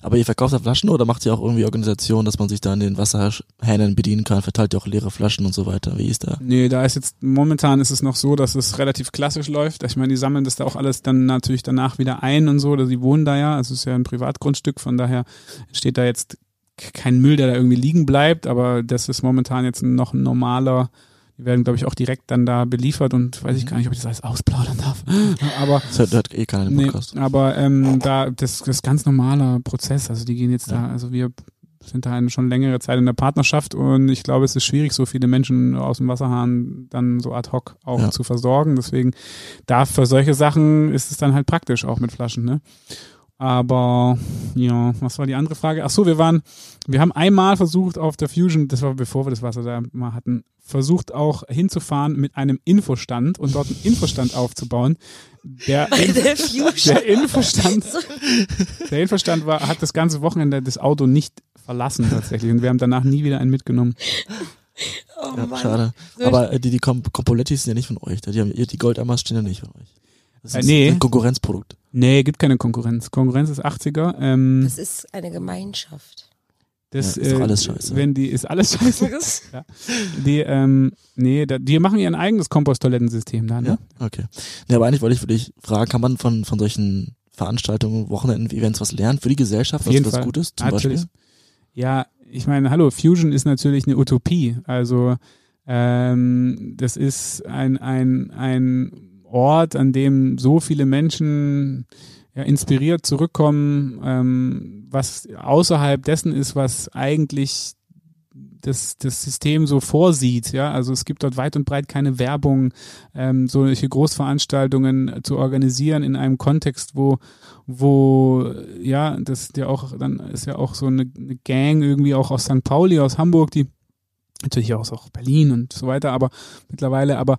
Aber ihr verkauft da Flaschen oder macht ihr auch irgendwie Organisation, dass man sich da an den Wasserhähnen bedienen kann? Verteilt ihr auch leere Flaschen und so weiter? Wie ist da? Nee, da ist jetzt, momentan ist es noch so, dass es relativ klassisch läuft. Ich meine, die sammeln das da auch alles dann natürlich danach wieder ein und so, oder sie wohnen da ja, also es ist ja ein Privatgrundstück, von daher entsteht da jetzt kein Müll, der da irgendwie liegen bleibt, aber das ist momentan jetzt noch ein normaler, die werden, glaube ich, auch direkt dann da beliefert und weiß ich gar nicht, ob ich das alles ausplaudern darf. Aber Das hört eh keiner im Nee, Podcast. aber ähm, da das, das ist ganz normaler Prozess. Also die gehen jetzt Ja. da, also wir sind da eine schon längere Zeit in der Partnerschaft und ich glaube, es ist schwierig, so viele Menschen aus dem Wasserhahn dann so ad hoc auch Ja. zu versorgen. Deswegen da für solche Sachen ist es dann halt praktisch auch mit Flaschen, ne? Aber ja, was war die andere Frage? Ach so, wir waren, wir haben einmal versucht auf der Fusion, das war bevor wir das Wasser da mal hatten, versucht auch hinzufahren mit einem Infostand und dort einen Infostand aufzubauen. Der, Bei der der Infostand, der Infostand war, hat das ganze Wochenende das Auto nicht verlassen tatsächlich und wir haben danach nie wieder einen mitgenommen. Oh Ja, Mann. schade. Aber äh, die, die Kom Compolettis sind ja nicht von euch. Die, haben, die Goldamas stehen ja nicht von euch. Das Äh, ist nee. ein Konkurrenzprodukt. Nee, gibt keine Konkurrenz. Konkurrenz ist 80er. Ähm, Das ist eine Gemeinschaft. das Ja, ist doch äh, alles scheiße. Wenn die ist alles scheiße. Die ähm, nee, da, die machen ihr eigenes Komposttoilettensystem da, ne? Ja, okay. Nee, aber eigentlich wollte ich wirklich fragen, kann man von, von solchen Veranstaltungen, Wochenenden, Events was lernen für die Gesellschaft, was was. Gutes zum Natürlich. Beispiel? Ja, ich meine, hallo, Fusion ist natürlich eine Utopie. Also ähm, das ist ein, ein, ein Ort, an dem so viele Menschen ja, inspiriert zurückkommen, ähm, was außerhalb dessen ist, was eigentlich das, das System so vorsieht. Ja, also es gibt dort weit und breit keine Werbung, ähm, solche Großveranstaltungen zu organisieren in einem Kontext, wo wo ja, das ja auch, dann ist ja auch so eine, eine Gang irgendwie auch aus St. Pauli, aus Hamburg, die natürlich auch aus Berlin und so weiter, aber mittlerweile, aber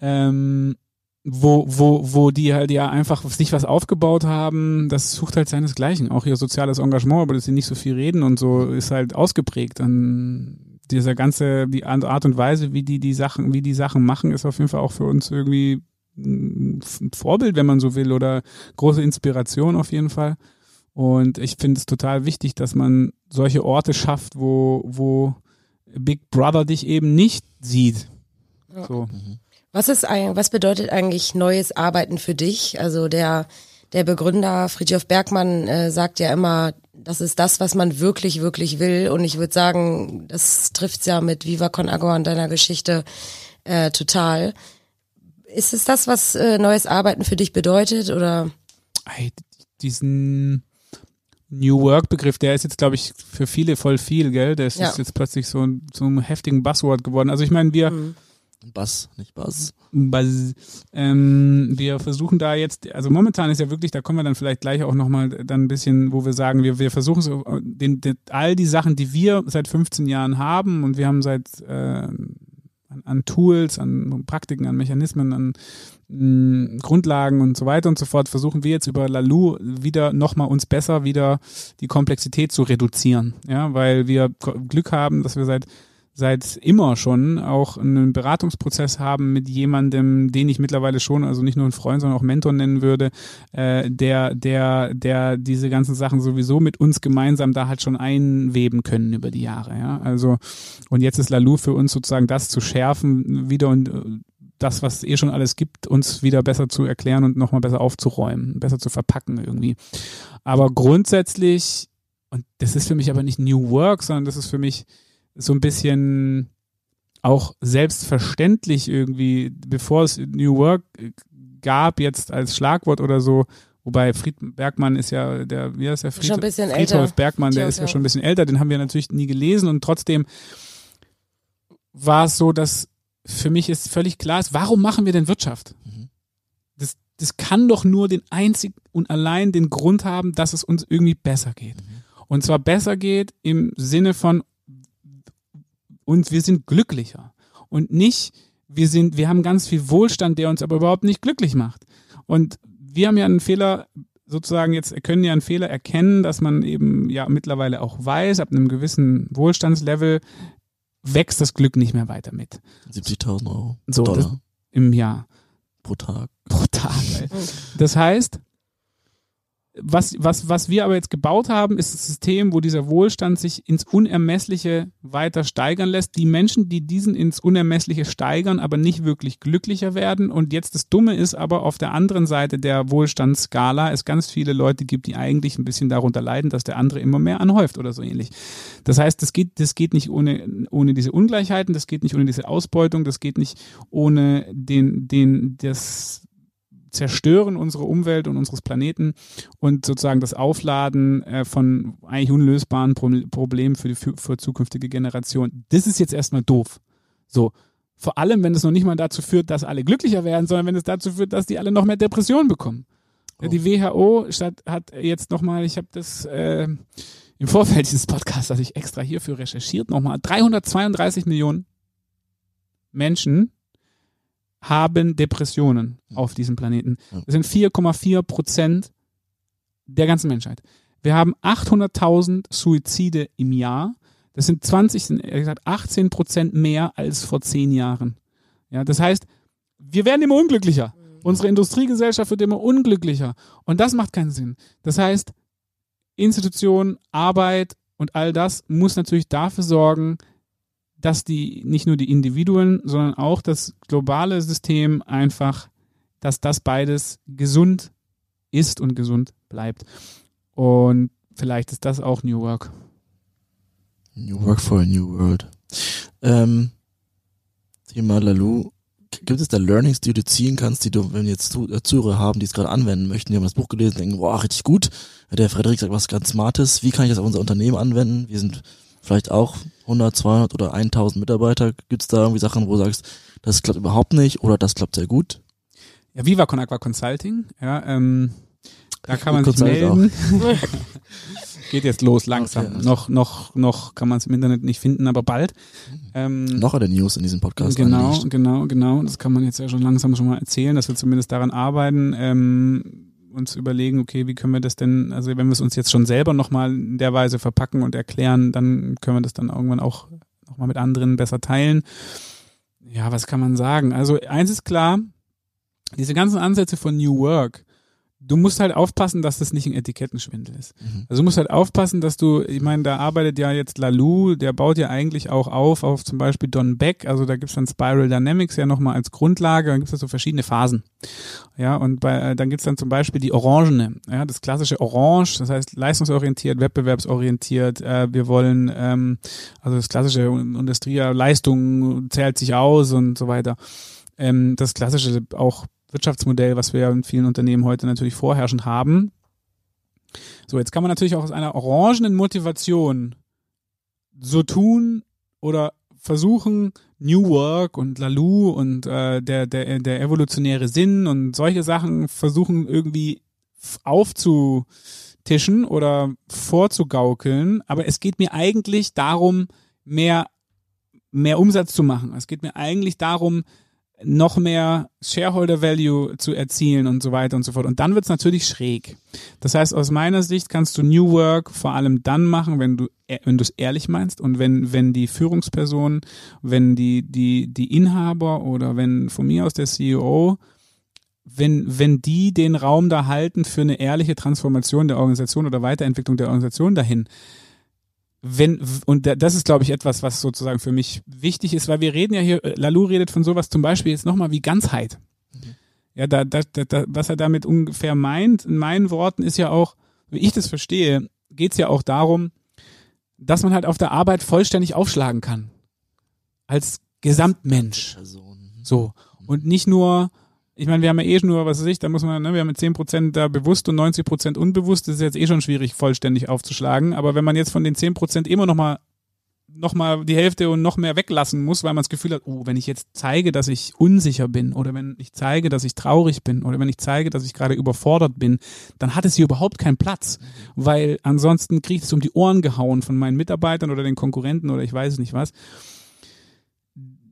ähm, wo, wo, wo die halt ja einfach sich was aufgebaut haben, das sucht halt seinesgleichen. Auch ihr soziales Engagement, aber dass sie nicht so viel reden und so, ist halt ausgeprägt. Dann dieser ganze, die Art und Weise, wie die die Sachen, wie die Sachen machen, ist auf jeden Fall auch für uns irgendwie ein Vorbild, wenn man so will, oder große Inspiration auf jeden Fall. Und ich finde es total wichtig, dass man solche Orte schafft, wo, wo Big Brother dich eben nicht sieht. So. Was ist ein, was bedeutet eigentlich neues Arbeiten für dich? Also der der Begründer Friedhof Bergmann äh, sagt ja immer, das ist das, was man wirklich wirklich will. Und ich würde sagen, das trifft's ja mit Viva Con Agua und deiner Geschichte äh, total. Ist es das, was äh, neues Arbeiten für dich bedeutet oder? Ey, diesen New Work-Begriff, der ist jetzt, glaube ich, für viele voll viel, gell? Der ist Ja. jetzt plötzlich so, so ein heftigen Buzzword geworden. Also ich meine, wir, Mhm. Bass, nicht Bass. Buzz. Ähm, wir versuchen da jetzt, also momentan ist ja wirklich, da kommen wir dann vielleicht gleich auch nochmal dann ein bisschen, wo wir sagen, wir, wir versuchen so, den, den, all die Sachen, die wir seit 15 Jahren haben und wir haben seit äh, an, an Tools, an Praktiken, an Mechanismen, an mh, Grundlagen und so weiter und so fort, versuchen wir jetzt über Lalu wieder nochmal uns besser wieder die Komplexität zu reduzieren. Ja, weil wir Glück haben, dass wir seit seit immer schon auch einen Beratungsprozess haben mit jemandem, den ich mittlerweile schon, also nicht nur einen Freund, sondern auch Mentor nennen würde, äh, der, der, der diese ganzen Sachen sowieso mit uns gemeinsam da halt schon einweben können über die Jahre. Ja, also und jetzt ist Lalu für uns sozusagen das zu schärfen wieder und äh, das, was eh schon alles gibt, uns wieder besser zu erklären und nochmal besser aufzuräumen, besser zu verpacken irgendwie. Aber grundsätzlich, und das ist für mich aber nicht New Work, sondern das ist für mich so ein bisschen auch selbstverständlich irgendwie, bevor es New Work gab, jetzt als Schlagwort oder so, wobei Fried Bergmann ist ja der, wie heißt der Fried, Schon ein bisschen Friedhof älter. Bergmann, der ist ja schon ein bisschen älter, den haben wir natürlich nie gelesen und trotzdem war es so, dass für mich ist völlig klar ist, warum machen wir denn Wirtschaft? Mhm. Das, das kann doch nur den einzig und allein den Grund haben, dass es uns irgendwie besser geht. Und zwar besser geht im Sinne von uns, wir sind glücklicher und nicht, wir sind, wir haben ganz viel Wohlstand, der uns aber überhaupt nicht glücklich macht. Und wir haben ja einen Fehler, sozusagen jetzt können ja einen Fehler erkennen, dass man eben ja mittlerweile auch weiß, ab einem gewissen Wohlstandslevel wächst das Glück nicht mehr weiter mit 70.000 Euro. So, Dollar im Jahr pro Tag. pro Tag. Das heißt, was, was, was wir aber jetzt gebaut haben, ist ein System, wo dieser Wohlstand sich ins Unermessliche weiter steigern lässt. Die Menschen, die diesen ins Unermessliche steigern, aber nicht wirklich glücklicher werden. Und jetzt das Dumme ist aber auf der anderen Seite der Wohlstandsskala es ganz viele Leute gibt, die eigentlich ein bisschen darunter leiden, dass der andere immer mehr anhäuft oder so ähnlich. Das heißt, das geht, das geht nicht ohne, ohne diese Ungleichheiten, das geht nicht ohne diese Ausbeutung, das geht nicht ohne den, den, das Zerstören unserer Umwelt und unseres Planeten und sozusagen das Aufladen äh, von eigentlich unlösbaren Pro Problemen für die für, für zukünftige Generation. Das ist jetzt erstmal doof. So. Vor allem, wenn es noch nicht mal dazu führt, dass alle glücklicher werden, sondern wenn es dazu führt, dass die alle noch mehr Depressionen bekommen. Ja, Die WHO statt, hat jetzt nochmal, ich habe das äh, im Vorfeld dieses Podcasts, das ich extra hierfür recherchiert, nochmal 332 Millionen Menschen haben Depressionen auf diesem Planeten. Ja. Das sind 4,4 Prozent der ganzen Menschheit. Wir haben 800.000 Suizide im Jahr. Das sind 20, sind ehrlich gesagt 18 Prozent mehr als vor zehn Jahren. Ja, das heißt, wir werden immer unglücklicher. Unsere Industriegesellschaft wird immer unglücklicher. Und das macht keinen Sinn. Das heißt, Institutionen, Arbeit und all das muss natürlich dafür sorgen, dass die nicht nur die Individuen, sondern auch das globale System einfach, dass das beides gesund ist und gesund bleibt. Und vielleicht ist das auch New Work. New Work for a New World. Ähm, Thema Lalu. Gibt es da Learnings, die du ziehen kannst, die du, wenn jetzt äh, Zuhörer haben, die es gerade anwenden möchten, die haben das Buch gelesen, denken, boah, richtig gut. Der Frederik sagt was ganz Smartes. Wie kann ich das auf unser Unternehmen anwenden? Wir sind vielleicht auch 100, 200 oder 1000 Mitarbeiter. Gibt es da irgendwie Sachen, wo du sagst, das klappt überhaupt nicht oder das klappt sehr gut? Ja, Viva Con Aqua Consulting, ja, ähm, da kann man sich melden. Geht jetzt los, langsam. Okay. Noch, noch, noch kann man es im Internet nicht finden, aber bald. Ähm, Noch eine News in diesem Podcast. Genau, genau, genau. Das kann man jetzt ja schon langsam schon mal erzählen, dass wir zumindest daran arbeiten, ähm, uns überlegen, okay, wie können wir das denn, also wenn wir es uns jetzt schon selber nochmal in der Weise verpacken und erklären, dann können wir das dann irgendwann auch nochmal mit anderen besser teilen. Ja, was kann man sagen? Also eins ist klar, diese ganzen Ansätze von New Work, du musst halt aufpassen, dass das nicht ein Etikettenschwindel ist. Mhm. Also du musst halt aufpassen, dass du, ich meine, da arbeitet ja jetzt Lalou, der baut ja eigentlich auch auf, auf zum Beispiel Don Beck, also da gibt's dann Spiral Dynamics ja nochmal als Grundlage, dann gibt's da so verschiedene Phasen. Ja, und bei, äh, dann gibt's dann zum Beispiel die Orangene, ja, das klassische Orange, das heißt leistungsorientiert, wettbewerbsorientiert, äh, wir wollen, ähm, also das klassische Industrie, Leistung zählt sich aus und so weiter. Ähm, das klassische auch Wirtschaftsmodell, was wir ja in vielen Unternehmen heute natürlich vorherrschend haben. So, jetzt kann man natürlich auch aus einer orangenen Motivation so tun oder versuchen, New Work und Lalu und äh, der, der, der evolutionäre Sinn und solche Sachen versuchen irgendwie aufzutischen oder vorzugaukeln. Aber es geht mir eigentlich darum, mehr, mehr Umsatz zu machen. Es geht mir eigentlich darum, noch mehr Shareholder Value zu erzielen und so weiter und so fort. Und dann wird's natürlich schräg. Das heißt, aus meiner Sicht kannst du New Work vor allem dann machen, wenn du wenn du es ehrlich meinst und wenn wenn die Führungsperson, wenn die die die Inhaber oder wenn von mir aus der CEO wenn, wenn die den Raum da halten für eine ehrliche Transformation der Organisation oder Weiterentwicklung der Organisation dahin, wenn, und das ist, glaube ich, etwas, was sozusagen für mich wichtig ist, weil wir reden ja hier, äh, Lalou redet von sowas zum Beispiel jetzt nochmal wie Ganzheit. Mhm. Ja, da, da, da, was er damit ungefähr meint, in meinen Worten, ist ja auch, wie ich das verstehe, geht es ja auch darum, dass man halt auf der Arbeit vollständig aufschlagen kann. Als Gesamtmensch. So. Und nicht nur, ich meine, wir haben ja eh nur, was weiß ich, da muss man, ne, wir haben 10% da bewusst und 90% unbewusst, das ist jetzt eh schon schwierig, vollständig aufzuschlagen. Aber wenn man jetzt von den 10% immer noch mal noch mal die Hälfte und noch mehr weglassen muss, weil man das Gefühl hat, oh, wenn ich jetzt zeige, dass ich unsicher bin oder wenn ich zeige, dass ich traurig bin oder wenn ich zeige, dass ich gerade überfordert bin, dann hat es hier überhaupt keinen Platz, weil ansonsten kriege ich es um die Ohren gehauen von meinen Mitarbeitern oder den Konkurrenten oder ich weiß nicht was.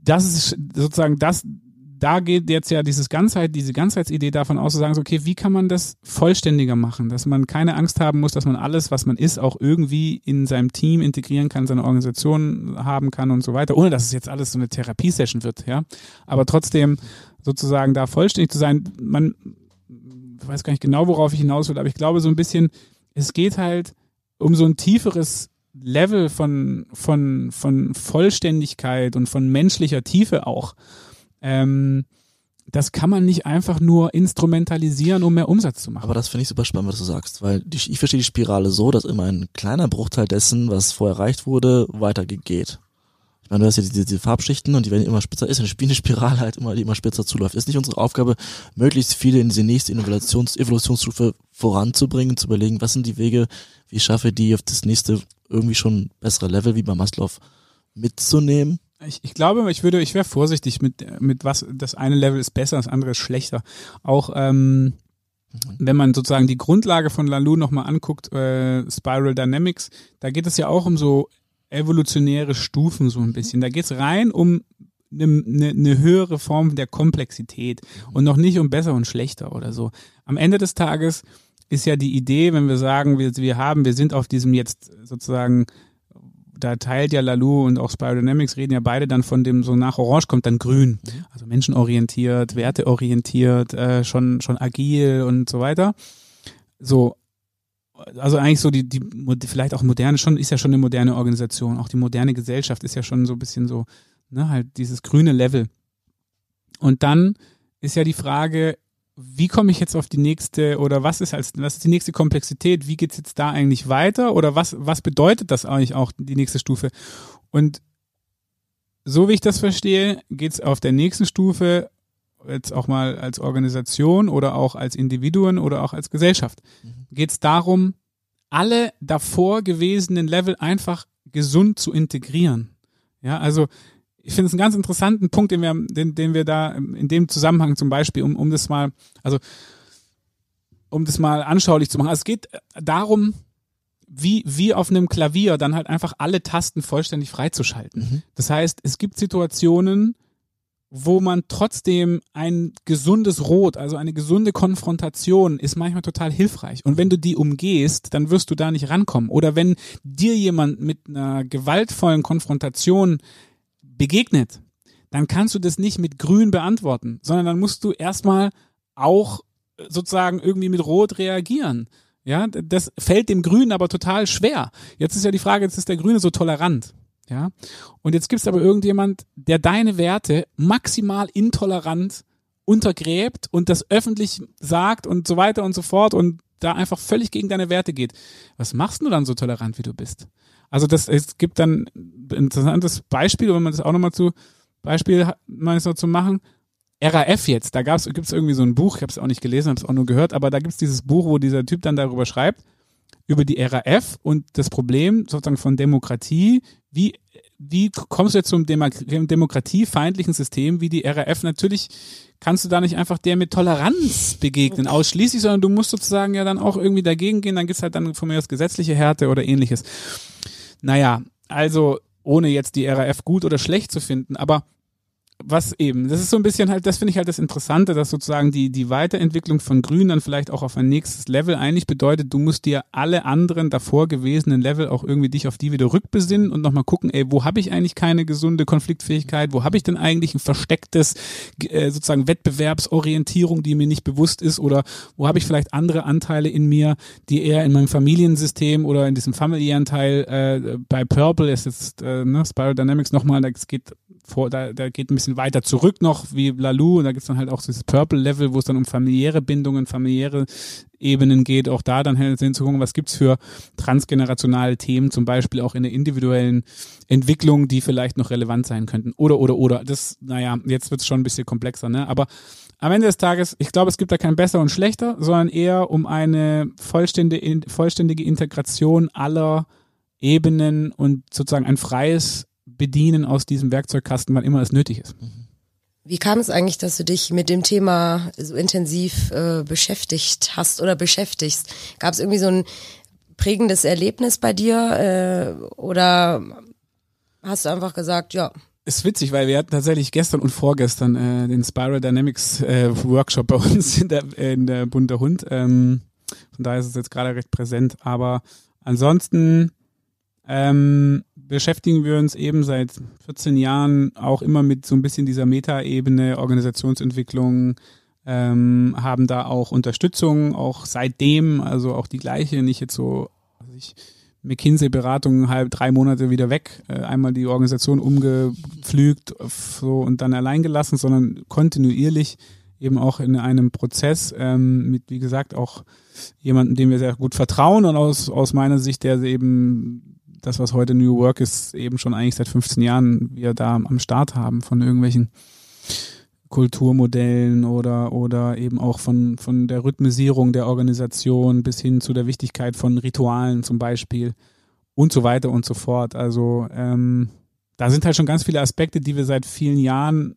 Das ist sozusagen das, da geht jetzt ja dieses Ganzheit, diese Ganzheitsidee davon aus, zu sagen, so, okay, wie kann man das vollständiger machen, dass man keine Angst haben muss, dass man alles, was man ist, auch irgendwie in seinem Team integrieren kann, seine Organisation haben kann und so weiter, ohne dass es jetzt alles so eine Therapiesession wird, ja. Aber trotzdem sozusagen da vollständig zu sein, man weiß gar nicht genau, worauf ich hinaus will, aber ich glaube so ein bisschen, es geht halt um so ein tieferes Level von, von, von Vollständigkeit und von menschlicher Tiefe auch. Ähm, das kann man nicht einfach nur instrumentalisieren, um mehr Umsatz zu machen. Aber das finde ich super spannend, was du sagst, weil die, ich verstehe die Spirale so, dass immer ein kleiner Bruchteil dessen, was vorher erreicht wurde, weitergeht. Ich meine, du hast ja diese, diese Farbschichten und die werden immer spitzer. Ist eine Spirale halt immer, die immer spitzer zuläuft. Ist nicht unsere Aufgabe, möglichst viele in diese nächste Innovations Evolutionsstufe voranzubringen, zu überlegen, was sind die Wege, wie schaffe die auf das nächste irgendwie schon bessere Level, wie bei Maslow, mitzunehmen? Ich, ich glaube, ich würde, ich wäre vorsichtig mit, mit was, das eine Level ist besser, das andere ist schlechter. Auch ähm, mhm. wenn man sozusagen die Grundlage von Lalou nochmal anguckt, äh, Spiral Dynamics, da geht es ja auch um so evolutionäre Stufen so ein bisschen. Da geht es rein um eine, eine, eine höhere Form der Komplexität mhm. und noch nicht um besser und schlechter oder so. Am Ende des Tages ist ja die Idee, wenn wir sagen, wir, wir haben, wir sind auf diesem jetzt sozusagen da teilt ja Lalou und auch Spirodynamics reden ja beide dann von dem, so nach Orange kommt dann Grün. Mhm. Also menschenorientiert, werteorientiert, äh, schon, schon agil und so weiter. So, also eigentlich so die, die, vielleicht auch moderne, schon, ist ja schon eine moderne Organisation. Auch die moderne Gesellschaft ist ja schon so ein bisschen so, ne, halt dieses grüne Level. Und dann ist ja die Frage, wie komme ich jetzt auf die nächste oder was ist als was ist die nächste Komplexität? Wie geht's jetzt da eigentlich weiter oder was was bedeutet das eigentlich auch die nächste Stufe? Und so wie ich das verstehe, geht's auf der nächsten Stufe jetzt auch mal als Organisation oder auch als Individuen oder auch als Gesellschaft. Mhm. Geht's darum, alle davor gewesenen Level einfach gesund zu integrieren. Ja, also ich finde es einen ganz interessanten Punkt, den wir, den, den wir da in dem Zusammenhang zum Beispiel, um, um das mal, also um das mal anschaulich zu machen. Also es geht darum, wie, wie auf einem Klavier dann halt einfach alle Tasten vollständig freizuschalten. Mhm. Das heißt, es gibt Situationen, wo man trotzdem ein gesundes Rot, also eine gesunde Konfrontation ist manchmal total hilfreich. Und wenn du die umgehst, dann wirst du da nicht rankommen. Oder wenn dir jemand mit einer gewaltvollen Konfrontation begegnet, dann kannst du das nicht mit grün beantworten, sondern dann musst du erstmal auch sozusagen irgendwie mit rot reagieren. Ja, das fällt dem Grünen aber total schwer. Jetzt ist ja die Frage, jetzt ist der Grüne so tolerant. Ja, und jetzt gibt es aber irgendjemand, der deine Werte maximal intolerant untergräbt und das öffentlich sagt und so weiter und so fort und da einfach völlig gegen deine Werte geht. Was machst du dann so tolerant, wie du bist? Also das, es gibt dann ein interessantes Beispiel, wenn man das auch nochmal zu Beispiel mal so zu machen. RAF jetzt, da gab's, gibt's irgendwie so ein Buch, ich habe es auch nicht gelesen, habe es auch nur gehört, aber da gibt's dieses Buch, wo dieser Typ dann darüber schreibt, über die RAF und das Problem sozusagen von Demokratie, wie wie kommst du jetzt zum Demo demokratiefeindlichen System wie die RAF? Natürlich kannst du da nicht einfach der mit Toleranz begegnen, ausschließlich, sondern du musst sozusagen ja dann auch irgendwie dagegen gehen, dann gibt's halt dann von mir aus gesetzliche Härte oder ähnliches. Naja, also ohne jetzt die RAF gut oder schlecht zu finden, aber was eben, das ist so ein bisschen halt, das finde ich halt das Interessante, dass sozusagen die, die Weiterentwicklung von Grün dann vielleicht auch auf ein nächstes Level eigentlich bedeutet, du musst dir alle anderen davor gewesenen Level auch irgendwie dich auf die wieder rückbesinnen und nochmal gucken, ey, wo habe ich eigentlich keine gesunde Konfliktfähigkeit, wo habe ich denn eigentlich ein verstecktes äh, sozusagen Wettbewerbsorientierung, die mir nicht bewusst ist? Oder wo habe ich vielleicht andere Anteile in mir, die eher in meinem Familiensystem oder in diesem familiären Teil äh, bei Purple ist jetzt äh, ne, Spiral Dynamics nochmal, es geht vor, da, da geht ein bisschen weiter zurück noch, wie Lalu, und da gibt's dann halt auch dieses Purple-Level, wo es dann um familiäre Bindungen, familiäre Ebenen geht, auch da dann halt hinzugucken, was gibt's für transgenerationale Themen, zum Beispiel auch in der individuellen Entwicklung, die vielleicht noch relevant sein könnten. Oder, oder, oder. Das, naja, jetzt wird's schon ein bisschen komplexer, ne? Aber am Ende des Tages, ich glaube, es gibt da kein besser und schlechter, sondern eher um eine vollständige, vollständige Integration aller Ebenen und sozusagen ein freies bedienen aus diesem Werkzeugkasten, wann immer es nötig ist. Wie kam es eigentlich, dass du dich mit dem Thema so intensiv äh, beschäftigt hast oder beschäftigst? Gab es irgendwie so ein prägendes Erlebnis bei dir äh, oder hast du einfach gesagt, ja, ist witzig, weil wir hatten tatsächlich gestern und vorgestern äh, den Spiral Dynamics äh, Workshop bei uns in der, in der Bunte Hund. Ähm, von daher ist es jetzt gerade recht präsent. Aber ansonsten ähm, beschäftigen wir uns eben seit 14 Jahren auch immer mit so ein bisschen dieser Metaebene, Organisationsentwicklung, ähm, haben da auch Unterstützung, auch seitdem, also auch die gleiche, nicht jetzt so, also ich, McKinsey-Beratung halb drei Monate wieder weg, äh, einmal die Organisation umgepflügt so, und dann allein gelassen, sondern kontinuierlich eben auch in einem Prozess ähm, mit, wie gesagt, auch jemanden, dem wir sehr gut vertrauen und aus, aus meiner Sicht, der eben das, was heute New Work ist, eben schon eigentlich seit 15 Jahren wir da am Start haben von irgendwelchen Kulturmodellen oder, oder eben auch von, von der Rhythmisierung der Organisation bis hin zu der Wichtigkeit von Ritualen zum Beispiel und so weiter und so fort. Also ähm, da sind halt schon ganz viele Aspekte, die wir seit vielen Jahren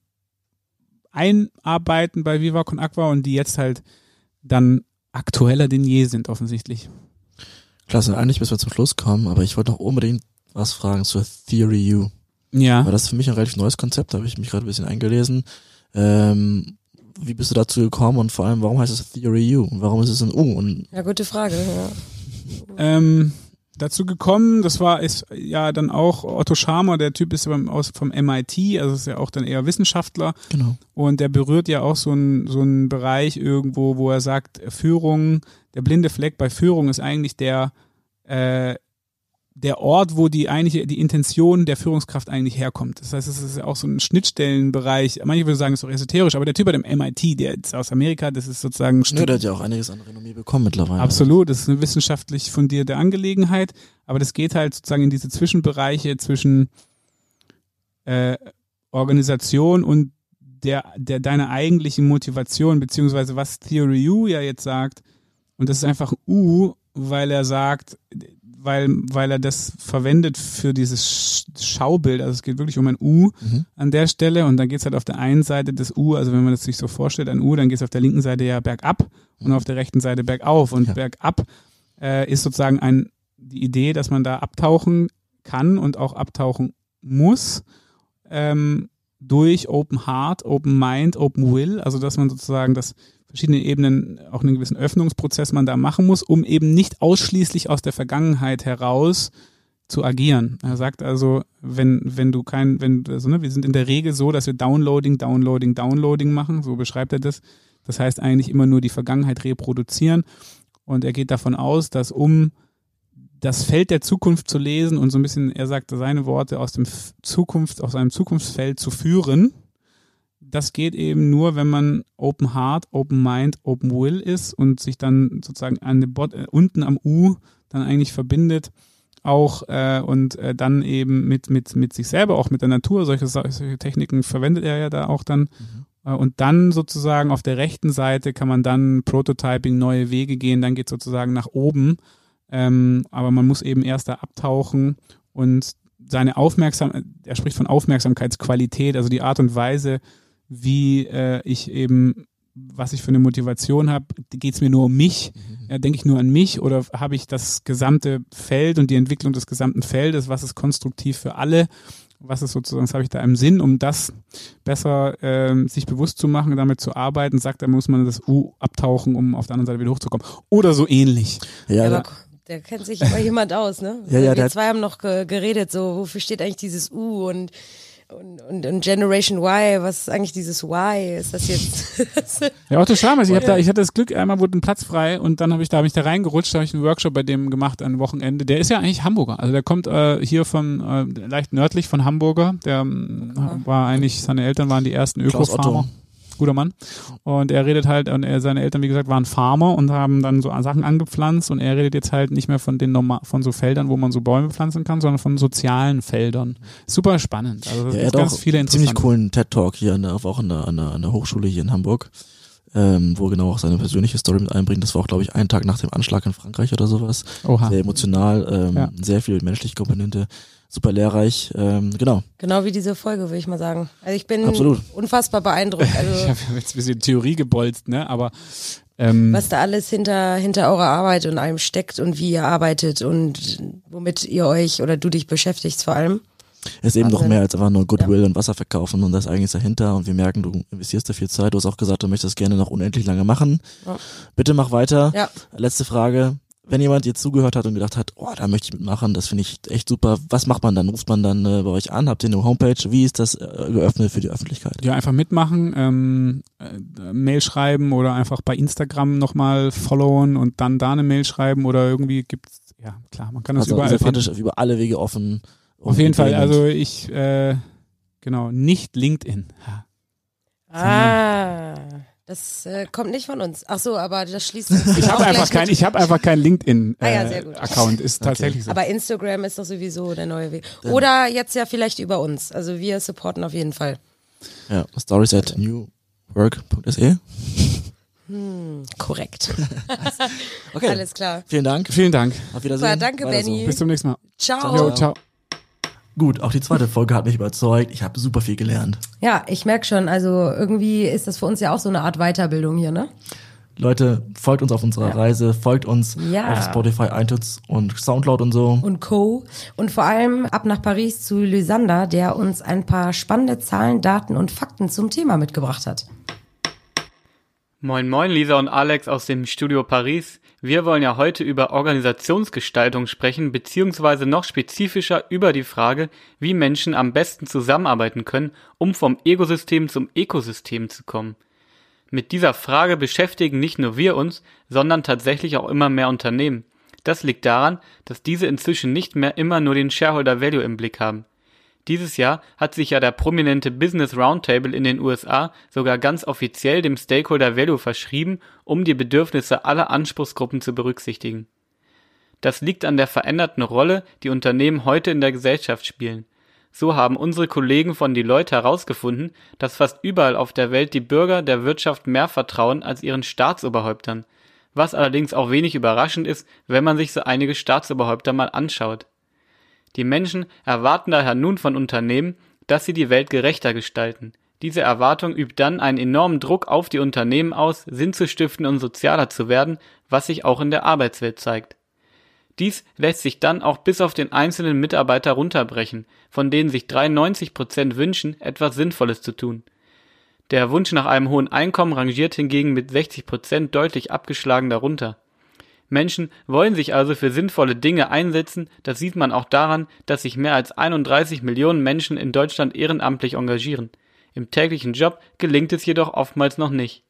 einarbeiten bei Viva Con Aqua und die jetzt halt dann aktueller denn je sind offensichtlich. Klasse, eigentlich bis wir zum Schluss kommen, aber ich wollte noch unbedingt was fragen zur Theory U. Ja. Weil das ist für mich ein relativ neues Konzept, da habe ich mich gerade ein bisschen eingelesen. Ähm, wie bist du dazu gekommen und vor allem, warum heißt es Theory U und warum ist es ein U? Und ja, gute Frage. Ja. Ähm, dazu gekommen, das war ist ja dann auch Otto Scharmer, der Typ ist beim, aus, vom MIT, also ist ja auch dann eher Wissenschaftler. Genau. Und der berührt ja auch so einen so einen Bereich irgendwo, wo er sagt, Führung, der blinde Fleck bei Führung ist eigentlich der, äh, der Ort, wo die eigentliche, die Intention der Führungskraft eigentlich herkommt. Das heißt, es ist ja auch so ein Schnittstellenbereich. Manche würden sagen, es ist doch esoterisch, aber der Typ bei dem MIT, der ist aus Amerika, das ist sozusagen. Nö, der hat ja auch einiges an Renommee bekommen mittlerweile. Absolut, das ist eine wissenschaftlich fundierte Angelegenheit, aber das geht halt sozusagen in diese Zwischenbereiche zwischen äh, Organisation und der, der deiner eigentlichen Motivation, beziehungsweise was Theory U ja jetzt sagt, und das ist einfach ein U, weil er sagt, weil, weil er das verwendet für dieses Schaubild. Also es geht wirklich um ein U mhm. an der Stelle und dann geht es halt auf der einen Seite des U, also wenn man das sich so vorstellt, ein U, dann geht es auf der linken Seite ja bergab mhm. und auf der rechten Seite bergauf. Und ja. bergab äh, ist sozusagen ein, die Idee, dass man da abtauchen kann und auch abtauchen muss. Ähm, durch Open Heart, Open Mind, Open Will, also dass man sozusagen das verschiedenen Ebenen auch einen gewissen Öffnungsprozess man da machen muss, um eben nicht ausschließlich aus der Vergangenheit heraus zu agieren. Er sagt also, wenn, wenn du kein, wenn, also ne, wir sind in der Regel so, dass wir Downloading, Downloading, Downloading machen, so beschreibt er das. Das heißt eigentlich immer nur die Vergangenheit reproduzieren. Und er geht davon aus, dass um das Feld der Zukunft zu lesen und so ein bisschen, er sagt seine Worte aus dem Zukunft, aus einem Zukunftsfeld zu führen, das geht eben nur, wenn man Open Heart, Open Mind, Open Will ist und sich dann sozusagen an dem Bot, äh, unten am U dann eigentlich verbindet auch äh, und äh, dann eben mit, mit, mit sich selber, auch mit der Natur, solche, solche Techniken verwendet er ja da auch dann. Mhm. Äh, und dann sozusagen auf der rechten Seite kann man dann Prototyping, neue Wege gehen, dann geht sozusagen nach oben Ähm, aber man muss eben erst da abtauchen und seine Aufmerksamkeit, er spricht von Aufmerksamkeitsqualität, also die Art und Weise, wie äh, ich eben, was ich für eine Motivation habe, geht es mir nur um mich, mhm. ja, denke ich nur an mich oder habe ich das gesamte Feld und die Entwicklung des gesamten Feldes, was ist konstruktiv für alle, was ist sozusagen, was habe ich da im Sinn, um das besser äh, sich bewusst zu machen, damit zu arbeiten, sagt er, muss man das U abtauchen, um auf der anderen Seite wieder hochzukommen. Oder so ähnlich. Ja, ja der kennt sich immer jemand aus, ne? Ja, ja, Wir zwei haben noch geredet, so, wofür steht eigentlich dieses U und und, und, und Generation Y, was ist eigentlich dieses Y? Ist das jetzt? ja, auch total. Also ich, hab da, ich hatte das Glück, einmal wurde ein Platz frei und dann habe ich da hab ich da reingerutscht, habe ich einen Workshop bei dem gemacht ein Wochenende. Der ist ja eigentlich Hamburger. Also der kommt äh, hier von äh, leicht nördlich von Hamburger. Der äh, war eigentlich, seine Eltern waren die ersten Öko-Farmer guter Mann. Und er redet halt, und er, seine Eltern, wie gesagt, waren Farmer und haben dann so Sachen angepflanzt und er redet jetzt halt nicht mehr von den normal, von so Feldern, wo man so Bäume pflanzen kann, sondern von sozialen Feldern. Super spannend. Also ja, er hat ganz auch viele ziemlich coolen TED-Talk hier an der, auch an der, an, der, an der Hochschule hier in Hamburg. Ähm, wo genau auch seine persönliche Story mit einbringt. Das war auch, glaube ich, ein Tag nach dem Anschlag in Frankreich oder sowas. Oha. Sehr emotional, ähm, ja. sehr viel menschliche Komponente super lehrreich. Ähm, genau. Genau wie diese Folge, würde ich mal sagen. Also ich bin Absolut. unfassbar beeindruckt. Also ich habe jetzt ein bisschen Theorie gebolzt, ne? Aber ähm, was da alles hinter hinter eurer Arbeit und allem steckt und wie ihr arbeitet und womit ihr euch oder du dich beschäftigst vor allem. Es ist eben noch mehr als einfach nur Goodwill ja. und Wasser verkaufen und das ist eigentlich dahinter und wir merken, du investierst da viel Zeit. Du hast auch gesagt, du möchtest das gerne noch unendlich lange machen. Ja. Bitte mach weiter. Ja. Letzte Frage wenn jemand jetzt zugehört hat und gedacht hat, oh, da möchte ich mitmachen, das finde ich echt super, was macht man dann? Ruft man dann äh, bei euch an? Habt ihr eine Homepage? Wie ist das äh, geöffnet für die Öffentlichkeit? Ja, einfach mitmachen, ähm, äh, Mail schreiben oder einfach bei Instagram nochmal followen und dann da eine Mail schreiben oder irgendwie gibt's, ja klar, man kann das also überall. Also über alle Wege offen. Auf jeden Fall, also ich, äh, genau, nicht LinkedIn. Ah. Das äh, kommt nicht von uns. Ach so, aber das schließt. ich habe einfach kein, ich habe einfach kein LinkedIn äh, ah, ja, äh, Account. Ist okay. tatsächlich so. Aber Instagram ist doch sowieso der neue Weg. Oder jetzt ja vielleicht über uns. Also wir supporten auf jeden Fall. Ja, stories at newwork.se. Hm, korrekt. okay. Alles klar. Vielen Dank. Vielen Dank. Auf Wiedersehen. Super, danke, Benny. So. Bis zum nächsten Mal. Ciao. ciao. ciao. Gut, auch die zweite Folge hat mich überzeugt. Ich habe super viel gelernt. Ja, ich merke schon. Also irgendwie ist das für uns ja auch so eine Art Weiterbildung hier, ne? Leute, folgt uns auf unserer ja. Reise, folgt uns ja. auf Spotify, iTunes und Soundcloud und so. Und Co. Und vor allem ab nach Paris zu Lysander, der uns ein paar spannende Zahlen, Daten und Fakten zum Thema mitgebracht hat. Moin moin, Lisa und Alex aus dem Studio Paris. Wir wollen ja heute über Organisationsgestaltung sprechen, beziehungsweise noch spezifischer über die Frage, wie Menschen am besten zusammenarbeiten können, um vom Egosystem zum Ökosystem zu kommen. Mit dieser Frage beschäftigen nicht nur wir uns, sondern tatsächlich auch immer mehr Unternehmen. Das liegt daran, dass diese inzwischen nicht mehr immer nur den Shareholder Value im Blick haben. Dieses Jahr hat sich ja der prominente Business Roundtable in den USA sogar ganz offiziell dem Stakeholder Value verschrieben, um die Bedürfnisse aller Anspruchsgruppen zu berücksichtigen. Das liegt an der veränderten Rolle, die Unternehmen heute in der Gesellschaft spielen. So haben unsere Kollegen von Deloitte herausgefunden, dass fast überall auf der Welt die Bürger der Wirtschaft mehr vertrauen als ihren Staatsoberhäuptern, was allerdings auch wenig überraschend ist, wenn man sich so einige Staatsoberhäupter mal anschaut die Menschen erwarten daher nun von Unternehmen, dass sie die Welt gerechter gestalten. Diese Erwartung übt dann einen enormen Druck auf die Unternehmen aus, Sinn zu stiften und sozialer zu werden, was sich auch in der Arbeitswelt zeigt. Dies lässt sich dann auch bis auf den einzelnen Mitarbeiter runterbrechen, von denen sich 93 Prozent wünschen, etwas Sinnvolles zu tun. Der Wunsch nach einem hohen Einkommen rangiert hingegen mit 60 Prozent deutlich abgeschlagen darunter. Menschen wollen sich also für sinnvolle Dinge einsetzen, das sieht man auch daran, dass sich mehr als 31 Millionen Menschen in Deutschland ehrenamtlich engagieren. Im täglichen Job gelingt es jedoch oftmals noch nicht.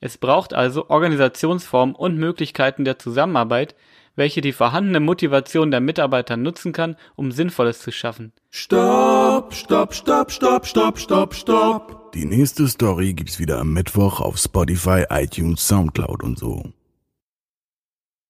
Es braucht also Organisationsformen und Möglichkeiten der Zusammenarbeit, welche die vorhandene Motivation der Mitarbeiter nutzen kann, um Sinnvolles zu schaffen. Stopp, stopp, stopp, stopp, stopp, stopp, stopp. Die nächste Story gibt's wieder am Mittwoch auf Spotify, iTunes, Soundcloud und so.